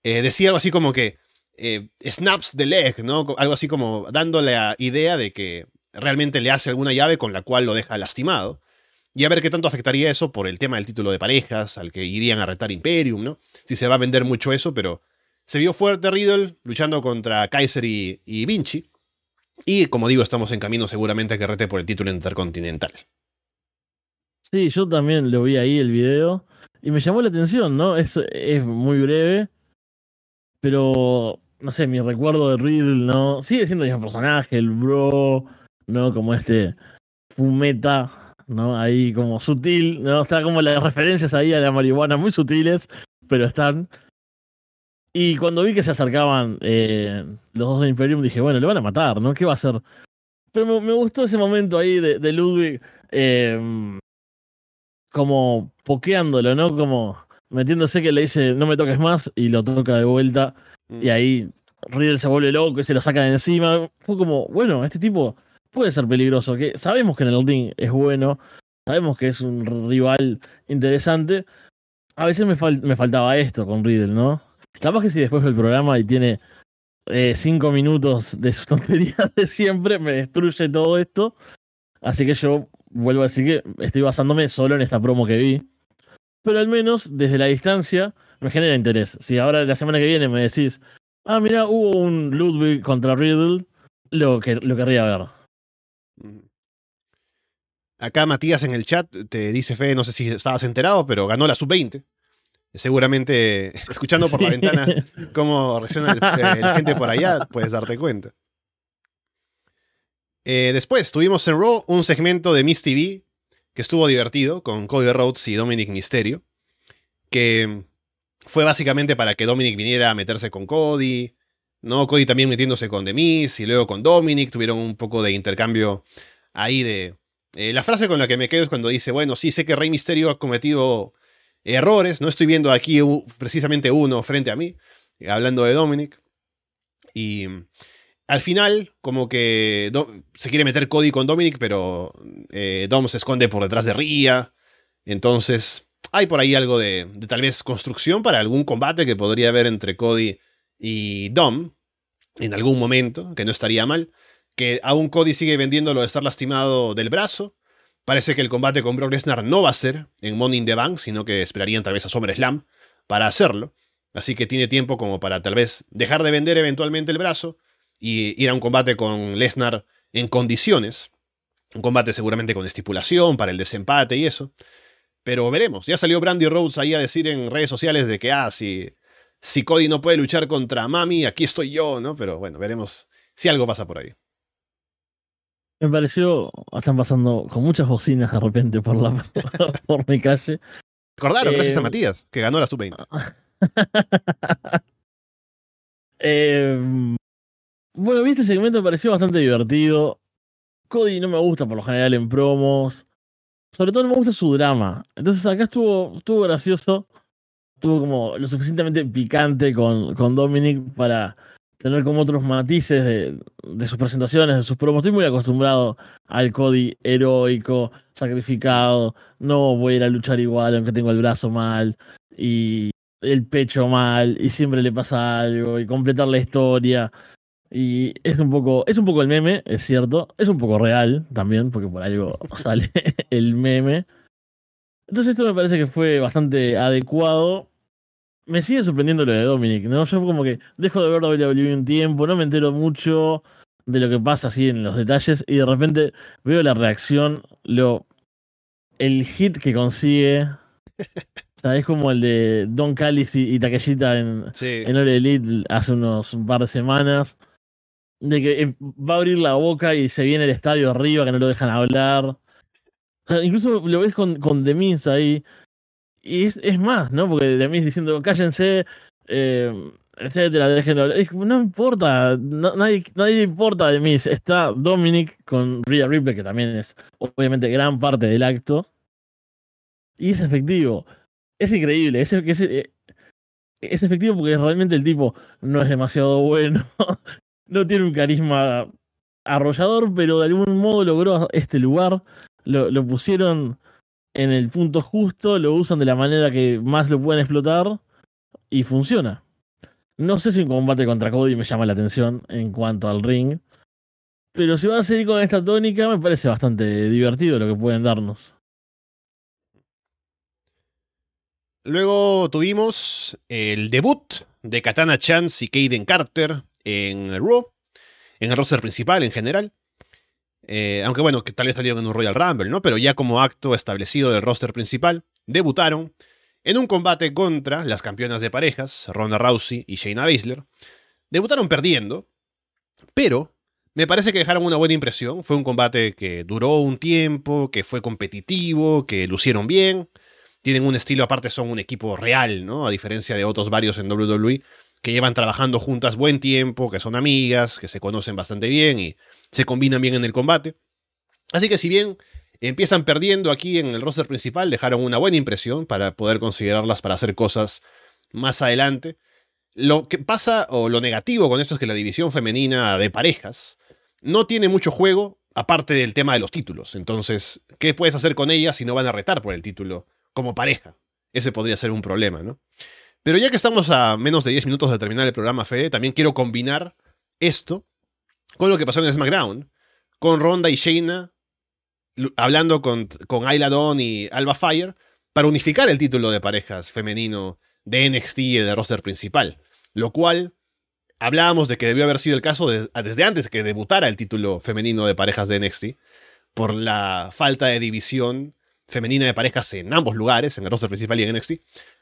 eh, decía algo así como que eh, snaps the leg, ¿no? Algo así como dándole la idea de que realmente le hace alguna llave con la cual lo deja lastimado. Y a ver qué tanto afectaría eso por el tema del título de parejas, al que irían a retar Imperium, ¿no? Si se va a vender mucho eso, pero se vio fuerte Riddle luchando contra Kaiser y, Vinci. Y como digo, estamos en camino seguramente a que rete por el título intercontinental. Sí, yo también lo vi ahí el video y me llamó la atención, ¿no? Es, muy breve, pero no sé, mi recuerdo de Riddle, ¿no? Sigue siendo el mismo personaje, el bro, ¿no? Como este fumeta, ¿no? Ahí como sutil, ¿no? Está como las referencias ahí a la marihuana muy sutiles, pero están. Y cuando vi que se acercaban eh, los dos de Imperium, dije, bueno, le van a matar, ¿no? ¿Qué va a hacer? Pero me, gustó ese momento ahí de, Ludwig em, como pokeándolo, ¿no? Como metiéndose que le dice, no me toques más, y lo toca de vuelta. Y mm. ahí Riddle se vuelve loco y se lo saca de encima. Fue como, bueno, este tipo puede ser peligroso. Que sabemos que en el ring es bueno, sabemos que es un rival interesante. A veces me, me faltaba esto con Riddle, ¿no? Capaz que si después del programa y tiene eh, cinco minutos de sus tonterías de siempre, me destruye todo esto. Así que yo vuelvo a decir que estoy basándome solo en esta promo que vi. Pero al menos desde la distancia me genera interés. Si ahora la semana que viene me decís, ah, mira, hubo un Ludwig contra Riddle, lo, que, lo querría ver. Acá Matías en el chat te dice, Fe, no sé si estabas enterado, pero ganó la sub-20 seguramente escuchando por la ventana cómo reacciona la gente por allá, puedes darte cuenta. Eh, después tuvimos en Raw un segmento de Miss TV que estuvo divertido con Cody Rhodes y Dominic Mysterio, que fue básicamente para que Dominic viniera a meterse con Cody, ¿no? Cody también metiéndose con The Miz y luego con Dominic, tuvieron un poco de intercambio ahí de... Eh, la frase con la que me quedo es cuando dice, bueno, sí sé que Rey Mysterio ha cometido errores. No estoy viendo aquí precisamente uno frente a mí, hablando de Dominic. Y al final, como que se quiere meter Cody con Dominic, pero eh, Dom se esconde por detrás de Ria. Entonces, hay por ahí algo de, de, tal vez construcción para algún combate que podría haber entre Cody y Dom en algún momento, que no estaría mal. Que aún Cody sigue vendiendo lo de estar lastimado del brazo. Parece que el combate con Brock Lesnar no va a ser en Money in the Bank, sino que esperarían tal vez a SummerSlam para hacerlo. Así que tiene tiempo como para tal vez dejar de vender eventualmente el brazo y ir a un combate con Lesnar en condiciones. Un combate seguramente con estipulación para el desempate y eso. Pero veremos. Ya salió Brandy Rhodes ahí a decir en redes sociales de que, ah, si, si Cody no puede luchar contra Mami, aquí estoy yo, ¿no? Pero bueno, veremos si algo pasa por ahí. Me pareció, están pasando con muchas bocinas de repente por la por mi calle. Recordaron, gracias a eh, Matías, que ganó la sub-20. Em, bueno, este segmento me pareció bastante divertido. Cody no me gusta por lo general en promos. Sobre todo no me gusta su drama. Entonces acá estuvo, estuvo gracioso. Estuvo como lo suficientemente picante con, con Dominic para tener como otros matices de, sus presentaciones, de sus promos. Estoy muy acostumbrado al Cody heroico, sacrificado, no voy a ir a luchar igual aunque tengo el brazo mal y el pecho mal y siempre le pasa algo y completar la historia. Y es un poco, es un poco el meme, es cierto. Es un poco real también, porque por algo sale el meme. Entonces esto me parece que fue bastante adecuado. Me sigue sorprendiendo lo de Dominic, ¿no? Yo como que dejo de ver WWE un tiempo, no me entero mucho de lo que pasa así en los detalles y de repente veo la reacción, lo el hit que consigue. O sea, es como el de Don Callis y, y Takeshita en, en All Elite hace unos un par de semanas. De que eh, va a abrir la boca y se viene el estadio arriba, que no lo dejan hablar. incluso lo ves con, con The Miz ahí. Y es, es más, ¿no? Porque The Miz diciendo, cállense, eh, etcétera, déjenlo. No importa, nadie, nadie importa The Miz. Está Dominic con Rhea Ripley, que también es obviamente gran parte del acto. Y es efectivo. Es increíble. Es, es, eh, es efectivo porque realmente el tipo no es demasiado bueno. no tiene un carisma arrollador, pero de algún modo logró este lugar. Lo, pusieron en el punto justo, lo usan de la manera que más lo pueden explotar y funciona. No sé si un combate contra Cody me llama la atención en cuanto al ring, pero si van a seguir con esta tónica me parece bastante divertido lo que pueden darnos. Luego tuvimos el debut de Katana Chance y Kaden Carter en Raw, en el roster principal en general. Eh, aunque bueno, que tal vez salieron en un Royal Rumble, ¿no? Pero ya como acto establecido del roster principal, debutaron en un combate contra las campeonas de parejas, Ronda Rousey y Shayna Baszler. Debutaron perdiendo, pero me parece que dejaron una buena impresión. Fue un combate que duró un tiempo, que fue competitivo, que lucieron bien. Tienen un estilo aparte, son un equipo real, ¿no? A diferencia de otros varios en WWE que llevan trabajando juntas buen tiempo, que son amigas, que se conocen bastante bien y se combinan bien en el combate. Así que si bien empiezan perdiendo aquí en el roster principal, dejaron una buena impresión para poder considerarlas para hacer cosas más adelante. Lo que pasa, o lo negativo con esto es que la división femenina de parejas no tiene mucho juego, aparte del tema de los títulos. Entonces, ¿qué puedes hacer con ellas si no van a retar por el título como pareja? Ese podría ser un problema, ¿no? Pero ya que estamos a menos de 10 minutos de terminar el programa, Fede, también quiero combinar esto con lo que pasó en SmackDown, con Ronda y Shayna hablando con, con Ayla Dawn y Alba Fire para unificar el título de parejas femenino de NXT y de roster principal. Lo cual hablábamos de que debió haber sido el caso desde antes que debutara el título femenino de parejas de NXT, por la falta de división femenina de parejas en ambos lugares, en el roster principal y en NXT.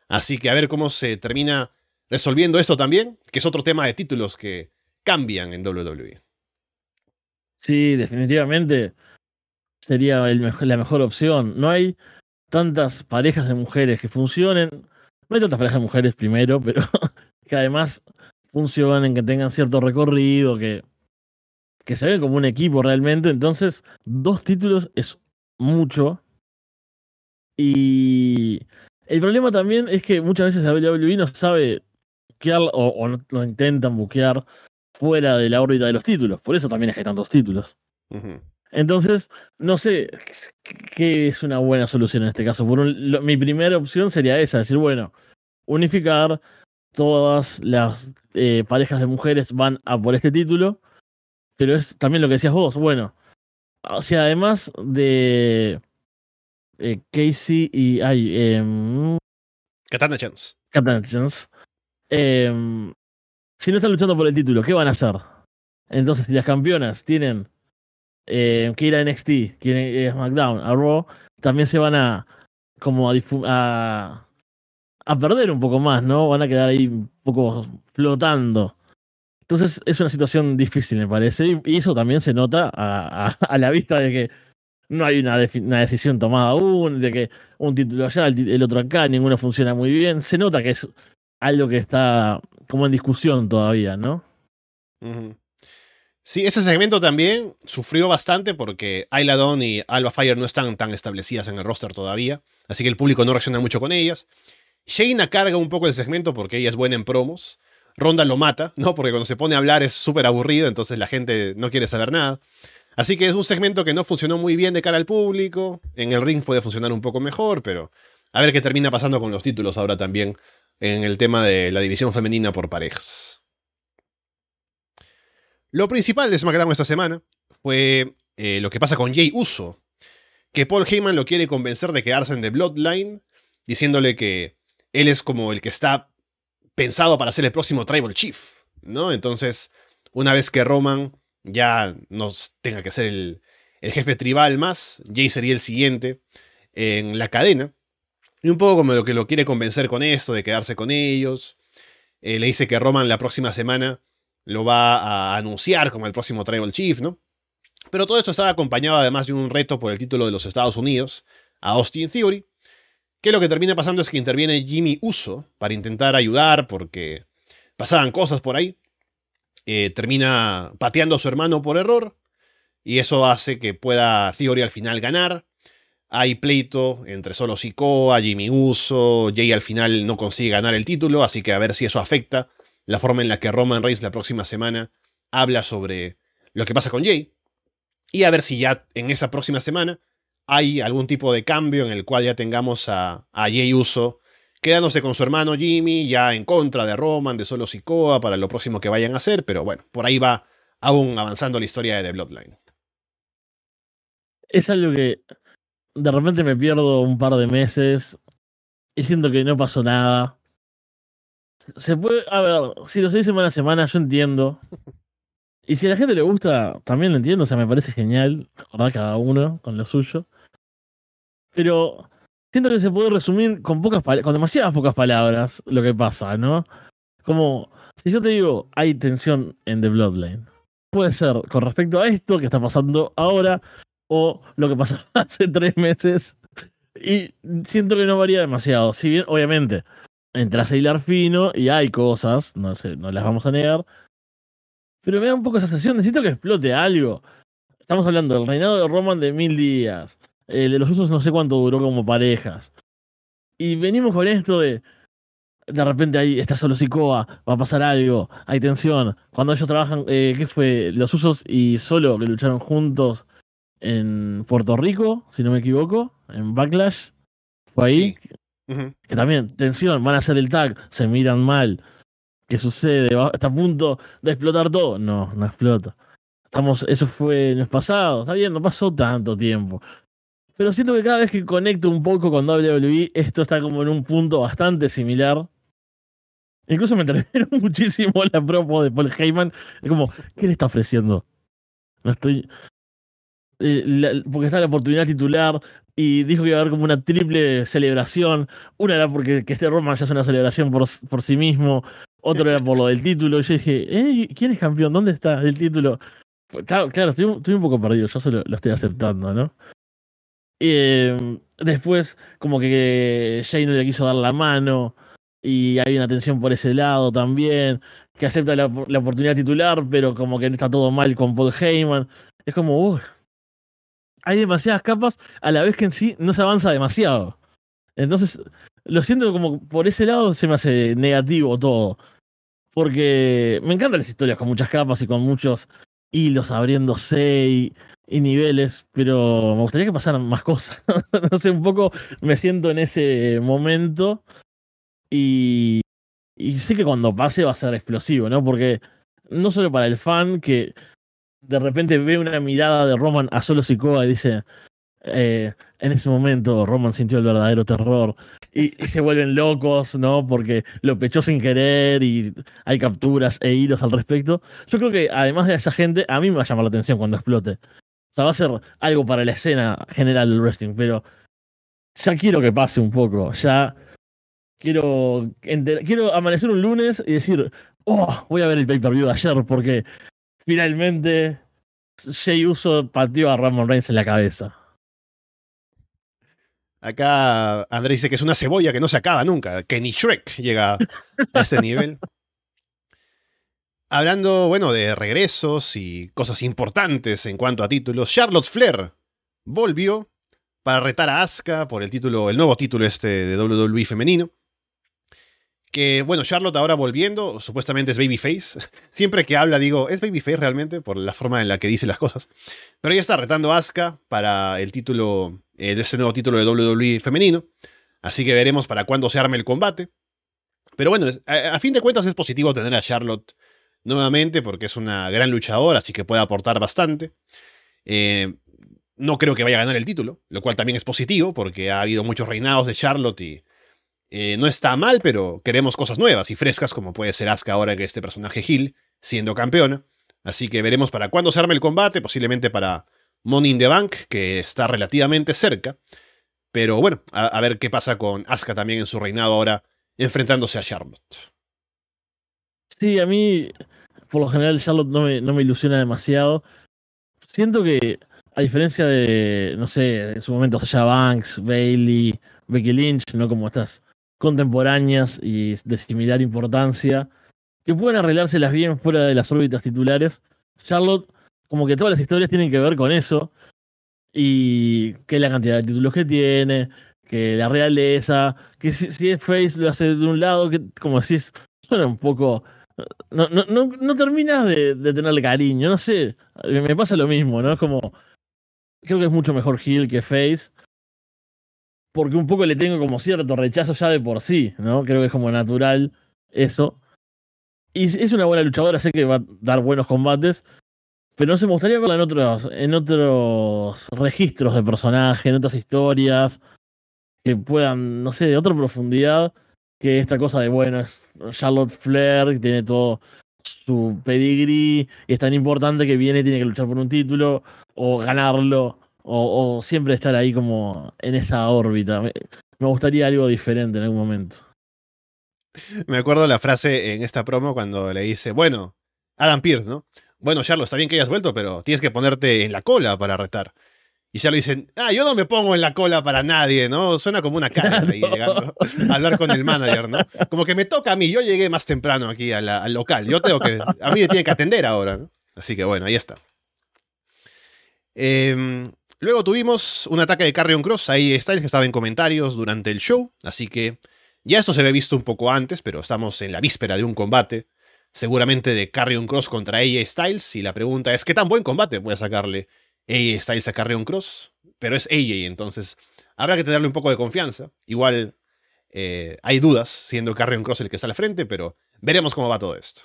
Así que a ver cómo se termina resolviendo esto también, que es otro tema de títulos que cambian en WWE. Sí, definitivamente sería la mejor opción. No hay tantas parejas de mujeres que funcionen. No hay tantas parejas de mujeres primero, pero que además funcionen, que tengan cierto recorrido, que, que se ven como un equipo realmente. Entonces, dos títulos es mucho. Y el problema también es que muchas veces la WWE no sabe buquear o, o no, lo intentan buquear fuera de la órbita de los títulos. Por eso también es que hay tantos títulos. Entonces, no sé qué es una buena solución en este caso. Por mi primera opción sería esa, decir, bueno, unificar todas las eh, parejas de mujeres van a por este título, pero es también lo que decías vos, bueno, o sea, además de eh, Casey y. Ay, eh, Katana Chance. Katana Chance. Em, si no están luchando por el título, ¿qué van a hacer? Entonces, si las campeonas tienen eh, que ir a NXT, quieren ir a SmackDown, a Raw, también se van a. como a, a, a perder un poco más, ¿no? Van a quedar ahí un poco flotando. Entonces es una situación difícil, me parece. Y eso también se nota a, a la vista de que no hay una, decisión tomada aún, de que un título allá, el, otro acá, ninguno funciona muy bien. Se nota que es algo que está como en discusión todavía, ¿no? Sí, ese segmento también sufrió bastante porque Ayla Dawn y Alba Fire no están tan establecidas en el roster todavía, así que el público no reacciona mucho con ellas. Shayna carga un poco el segmento porque ella es buena en promos. Ronda lo mata, ¿no? Porque cuando se pone a hablar es súper aburrido, entonces la gente no quiere saber nada. Así que es un segmento que no funcionó muy bien de cara al público. En el ring puede funcionar un poco mejor, pero a ver qué termina pasando con los títulos ahora también en el tema de la división femenina por parejas. Lo principal de SmackDown esta semana fue eh, lo que pasa con Jay Uso, que Paul Heyman lo quiere convencer de quedarse en The Bloodline, diciéndole que él es como el que está pensado para ser el próximo Tribal Chief, ¿no? Entonces, una vez que Roman ya no tenga que ser el, jefe tribal más, Jay sería el siguiente en la cadena. Y un poco como lo que lo quiere convencer con esto, de quedarse con ellos. Eh, le dice que Roman la próxima semana lo va a anunciar como el próximo Tribal Chief, ¿no? Pero todo esto estaba acompañado además de un reto por el título de los Estados Unidos a Austin Theory, que lo que termina pasando es que interviene Jimmy Uso para intentar ayudar porque pasaban cosas por ahí. Eh, termina pateando a su hermano por error y eso hace que pueda Theory al final ganar. Hay pleito entre solo Sikoa, Jimmy Uso, Jay al final no consigue ganar el título, así que a ver si eso afecta la forma en la que Roman Reigns la próxima semana habla sobre lo que pasa con Jay. Y a ver si ya en esa próxima semana hay algún tipo de cambio en el cual ya tengamos a, a Jay Uso quedándose con su hermano Jimmy, ya en contra de Roman, de solo Sikoa, para lo próximo que vayan a hacer, pero bueno, por ahí va aún avanzando la historia de The Bloodline. Es algo que de repente me pierdo un par de meses y siento que no pasó nada se puede, a ver, si lo se semana a semana, yo entiendo. Y si a la gente le gusta, también lo entiendo, o sea, me parece genial, ¿verdad? Cada uno con lo suyo. Pero siento que se puede resumir con pocas con demasiadas pocas palabras lo que pasa, ¿no? Como, si yo te digo, hay tensión en The Bloodline. Puede ser con respecto a esto que está pasando ahora, o lo que pasó hace tres meses. Y siento que no varía demasiado. Si bien, obviamente, entras a hilar fino y hay cosas, no sé, no las vamos a negar. Pero me da un poco esa sensación, necesito que explote algo. Estamos hablando del reinado de Roman de mil días. El de los usos no sé cuánto duró como parejas. Y venimos con esto de. De repente ahí está solo Sikoa, va a pasar algo, hay tensión. Cuando ellos trabajan, eh, ¿qué fue? Los usos y solo que lucharon juntos en Puerto Rico, si no me equivoco, en Backlash. Fue ahí. Que también, tensión, van a hacer el tag, se miran mal. ¿Qué sucede? ¿Está a punto de explotar todo? No, no explota. Estamos, eso fue en el pasado, está bien, no pasó tanto tiempo. Pero siento que cada vez que conecto un poco con WWE, esto está como en un punto bastante similar. Incluso me entregaron muchísimo la promo de Paul Heyman. Es como, ¿qué le está ofreciendo? No estoy. Eh, porque está la oportunidad titular, y dijo que iba a haber como una triple celebración. Una era porque que este Roman ya es una celebración por, por sí mismo, otra era por lo del título. Y yo dije, ¿eh? ¿quién es campeón? ¿Dónde está el título? Claro, claro estoy, un poco perdido, yo solo lo estoy aceptando, ¿no? Em, después, como que Jay no le quiso dar la mano y hay una tensión por ese lado también, que acepta la, la oportunidad titular, pero como que está todo mal con Paul Heyman. Es como, uff, hay demasiadas capas a la vez que en sí no se avanza demasiado. Entonces, lo siento como por ese lado se me hace negativo todo. Porque me encantan las historias con muchas capas y con muchos hilos abriéndose y, y niveles, pero me gustaría que pasaran más cosas. no sé, un poco me siento en ese momento y, y sé que cuando pase va a ser explosivo, ¿no? Porque no solo para el fan que de repente ve una mirada de Roman a solo Sikoa y dice, eh, en ese momento Roman sintió el verdadero terror y, se vuelven locos, ¿no? Porque lo pechó sin querer y hay capturas e hilos al respecto. Yo creo que además de esa gente, a mí me va a llamar la atención cuando explote. O sea, va a ser algo para la escena general del wrestling, pero ya quiero que pase un poco, ya quiero, quiero amanecer un lunes y decir, oh, voy a ver el pay-per-view de ayer porque finalmente Jay Uso partió a Ramon Reigns en la cabeza. Acá Andrés dice que es una cebolla que no se acaba nunca, que ni Shrek llega a este nivel. Hablando, bueno, de regresos y cosas importantes en cuanto a títulos, Charlotte Flair volvió para retar a Asuka por el título, el nuevo título este de WWE femenino. Que bueno, Charlotte ahora volviendo, supuestamente es Babyface. Siempre que habla digo, ¿es Babyface realmente? Por la forma en la que dice las cosas. Pero ella está retando a Asuka para el título, eh, ese nuevo título de WWE femenino. Así que veremos para cuándo se arme el combate. Pero bueno, a, fin de cuentas es positivo tener a Charlotte nuevamente porque es una gran luchadora, así que puede aportar bastante. Eh, no creo que vaya a ganar el título, lo cual también es positivo porque ha habido muchos reinados de Charlotte y eh, no está mal, pero queremos cosas nuevas y frescas como puede ser Asuka ahora que este personaje Hill siendo campeona. Así que veremos para cuándo se arme el combate, posiblemente para Money in the Bank, que está relativamente cerca. Pero bueno, a, ver qué pasa con Asuka también en su reinado ahora, enfrentándose a Charlotte. Sí, a mí, por lo general, Charlotte no me, no me ilusiona demasiado. Siento que, a diferencia de, no sé, en su momento Sasha Banks, Bailey, Becky Lynch, no como estas contemporáneas y de similar importancia, que pueden arreglárselas bien fuera de las órbitas titulares. Charlotte, como que todas las historias tienen que ver con eso. Y que la cantidad de títulos que tiene, que la realeza, que si, es Face lo hace de un lado, que como decís, suena un poco. No, no, no, no terminas de, de, tenerle cariño, no sé. Me pasa lo mismo, ¿no? Es como. Creo que es mucho mejor Hill que Face. Porque un poco le tengo como cierto rechazo ya de por sí, ¿no? Creo que es como natural eso. Y es una buena luchadora, sé que va a dar buenos combates. Pero no sé, me gustaría verla en otros, en otros registros de personaje, en otras historias. Que puedan, no sé, de otra profundidad. Que esta cosa de, bueno, es Charlotte Flair, que tiene todo su pedigree. Y es tan importante que viene y tiene que luchar por un título. O ganarlo. O, o siempre estar ahí como en esa órbita. Me, me gustaría algo diferente en algún momento. Me acuerdo la frase en esta promo cuando le dice, bueno, Adam Pierce, ¿no? Bueno, Charlo, está bien que hayas vuelto, pero tienes que ponerte en la cola para retar. Y ya lo dicen, ah, yo no me pongo en la cola para nadie, ¿no? Suena como una cara ahí llegando a hablar con el manager, ¿no? Como que me toca a mí, yo llegué más temprano aquí al local, yo tengo que, a mí me tiene que atender ahora, ¿no? Así que bueno, ahí está. Em, luego tuvimos un ataque de Carrion Cross, ahí Styles que estaba en comentarios durante el show, así que ya esto se había visto un poco antes, pero estamos en la víspera de un combate, seguramente de Carrion Cross contra AJ Styles, y la pregunta es, ¿qué tan buen combate puede sacarle AJ Styles a Carrion Cross? Pero es AJ, entonces habrá que tenerle un poco de confianza. Igual eh, hay dudas, siendo Carrion Cross el que está al frente, pero veremos cómo va todo esto.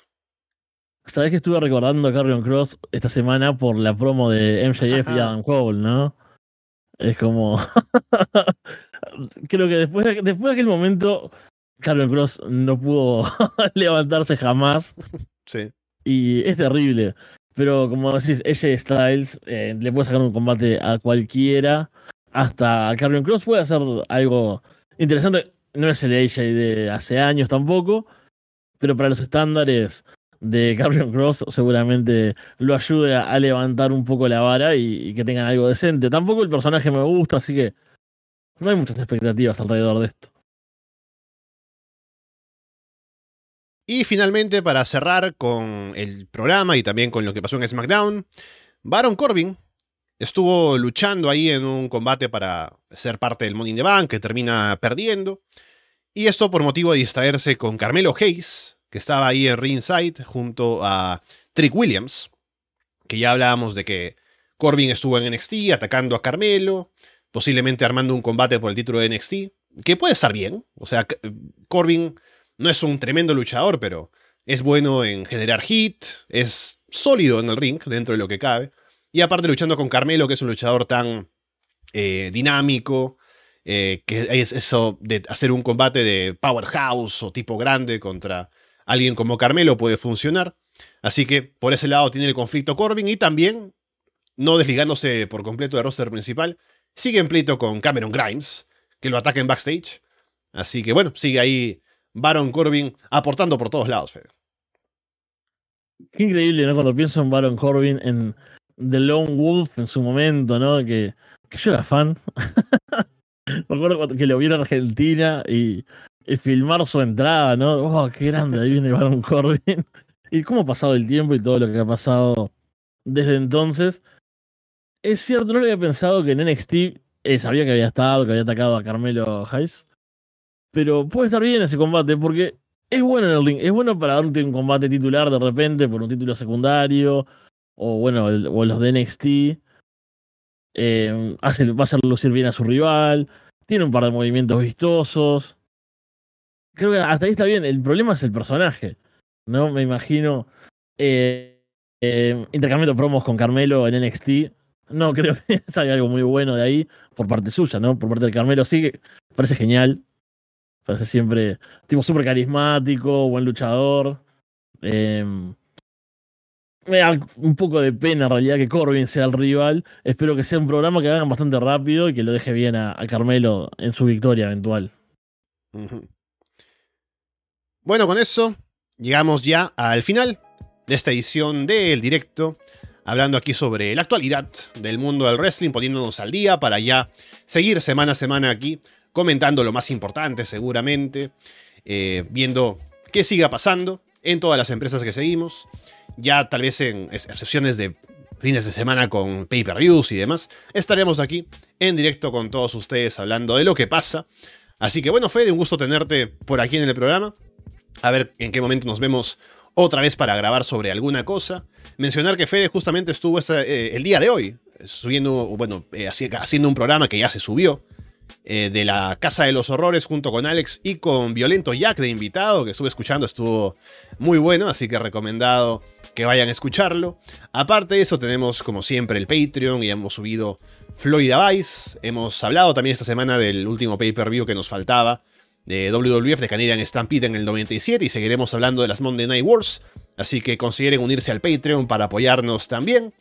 Sabes que estuve recordando a Carrion Cross esta semana por la promo de MJF y Adam Cole, ¿no? Es como. Creo que después de, después de aquel momento, Carlos Cross no pudo levantarse jamás. Sí. Y es terrible. Pero como decís, ella Styles eh, le puede sacar un combate a cualquiera. Hasta Carrion Cross puede hacer algo interesante. No es el AJ de hace años tampoco. Pero para los estándares de Carrion Cross seguramente lo ayude a, levantar un poco la vara y, que tengan algo decente. Tampoco el personaje me gusta, así que no hay muchas expectativas alrededor de esto. Y finalmente, para cerrar con el programa y también con lo que pasó en SmackDown, Baron Corbin estuvo luchando ahí en un combate para ser parte del Money in the Bank, que termina perdiendo. Y esto por motivo de distraerse con Carmelo Hayes, que estaba ahí en ringside junto a Trick Williams, que ya hablábamos de que Corbin estuvo en NXT atacando a Carmelo, posiblemente armando un combate por el título de NXT, que puede estar bien. O sea, Corbin no es un tremendo luchador, pero es bueno en generar hit, es sólido en el ring, dentro de lo que cabe. Y aparte luchando con Carmelo, que es un luchador tan eh, dinámico, eh, que es eso de hacer un combate de powerhouse o tipo grande contra alguien como Carmelo puede funcionar. Así que por ese lado tiene el conflicto Corbin y también, no desligándose por completo del roster principal, sigue en pleito con Cameron Grimes, que lo ataca en backstage. Así que bueno, sigue ahí Baron Corbin aportando por todos lados, Fede. Qué increíble, ¿no? Cuando pienso en Baron Corbin, en The Lone Wolf en su momento, ¿no? Que, que yo era fan. Me acuerdo que lo vi en Argentina y y filmar su entrada, ¿no? Oh, qué grande, ahí viene Baron Corbin. y cómo ha pasado el tiempo y todo lo que ha pasado desde entonces. Es cierto, no lo había pensado que en NXT eh, sabía que había estado, que había atacado a Carmelo Hayes. Pero puede estar bien ese combate porque es bueno en el ring. Es bueno para darte un combate titular de repente por un título secundario. O bueno, o los de NXT. Eh, hace, va a hacer lucir bien a su rival. Tiene un par de movimientos vistosos creo que hasta ahí está bien. El problema es el personaje. ¿No? Me imagino Eh, eh, intercambiando promos con Carmelo en NXT. No creo que salga algo muy bueno de ahí por parte suya, ¿no? Por parte de Carmelo sí parece genial. Parece siempre tipo súper carismático, buen luchador. Eh, me da un poco de pena en realidad que Corbin sea el rival. Espero que sea un programa que hagan bastante rápido y que lo deje bien a, a Carmelo en su victoria eventual. Bueno, con eso llegamos ya al final de esta edición del directo, hablando aquí sobre la actualidad del mundo del wrestling, poniéndonos al día para ya seguir semana a semana aquí, comentando lo más importante seguramente, eh, viendo qué siga pasando en todas las empresas que seguimos, ya tal vez en excepciones de fines de semana con pay-per-views y demás, estaremos aquí en directo con todos ustedes hablando de lo que pasa. Así que bueno, Fede, un gusto tenerte por aquí en el programa. A ver en qué momento nos vemos otra vez para grabar sobre alguna cosa. Mencionar que Fede justamente estuvo eh, el día de hoy subiendo, bueno, eh, haciendo un programa que ya se subió eh, de la Casa de los Horrores junto con Alex y con Violento Jack de invitado, que estuve escuchando, estuvo muy bueno, así que recomendado que vayan a escucharlo. Aparte de eso, tenemos como siempre el Patreon y hemos subido Florida Vice. Hemos hablado también esta semana del último pay-per-view que nos faltaba de WWF de Canadian Stampede en el 97 y seguiremos hablando de las Monday Night Wars. Así que consideren unirse al Patreon para apoyarnos también.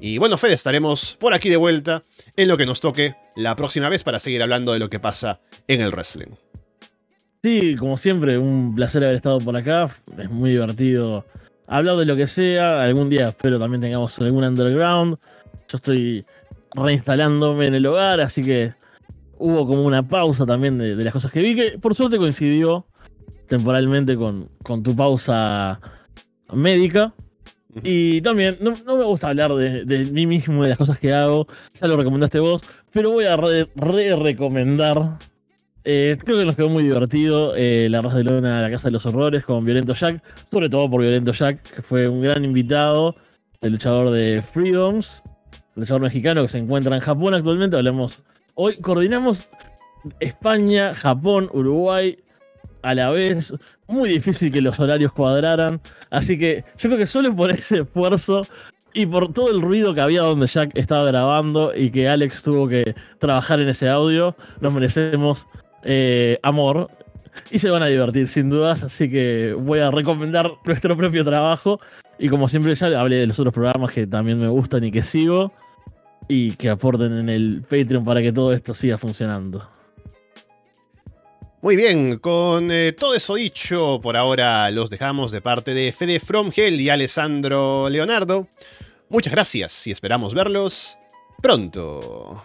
Y bueno, Fede, estaremos por aquí de vuelta en lo que nos toque la próxima vez para seguir hablando de lo que pasa en el wrestling. Sí, como siempre, un placer haber estado por acá. Es muy divertido hablar de lo que sea. Algún día espero también tengamos algún underground. Yo estoy reinstalándome en el hogar, así que hubo como una pausa también de, las cosas que vi, que por suerte coincidió temporalmente con, con tu pausa médica. Y también, no, me gusta hablar de, mí mismo, de las cosas que hago, ya lo recomendaste vos, pero voy a re-recomendar. Eh, creo que nos quedó muy divertido eh, la raza de Lona la Casa de los Horrores con Violento Jack, sobre todo por Violento Jack, que fue un gran invitado, el luchador de Freedoms, el luchador mexicano que se encuentra en Japón actualmente. Hablemos Hoy coordinamos España, Japón, Uruguay a la vez. Muy difícil que los horarios cuadraran. Así que yo creo que solo por ese esfuerzo y por todo el ruido que había donde Jack estaba grabando y que Alex tuvo que trabajar en ese audio, nos merecemos eh, amor. Y se van a divertir sin dudas, así que voy a recomendar nuestro propio trabajo. Y como siempre ya hablé de los otros programas que también me gustan y que sigo y que aporten en el Patreon para que todo esto siga funcionando. Muy bien, con eh, todo eso dicho, por ahora los dejamos de parte de Fede Fromgel y Alessandro Leonardo. Muchas gracias y esperamos verlos pronto.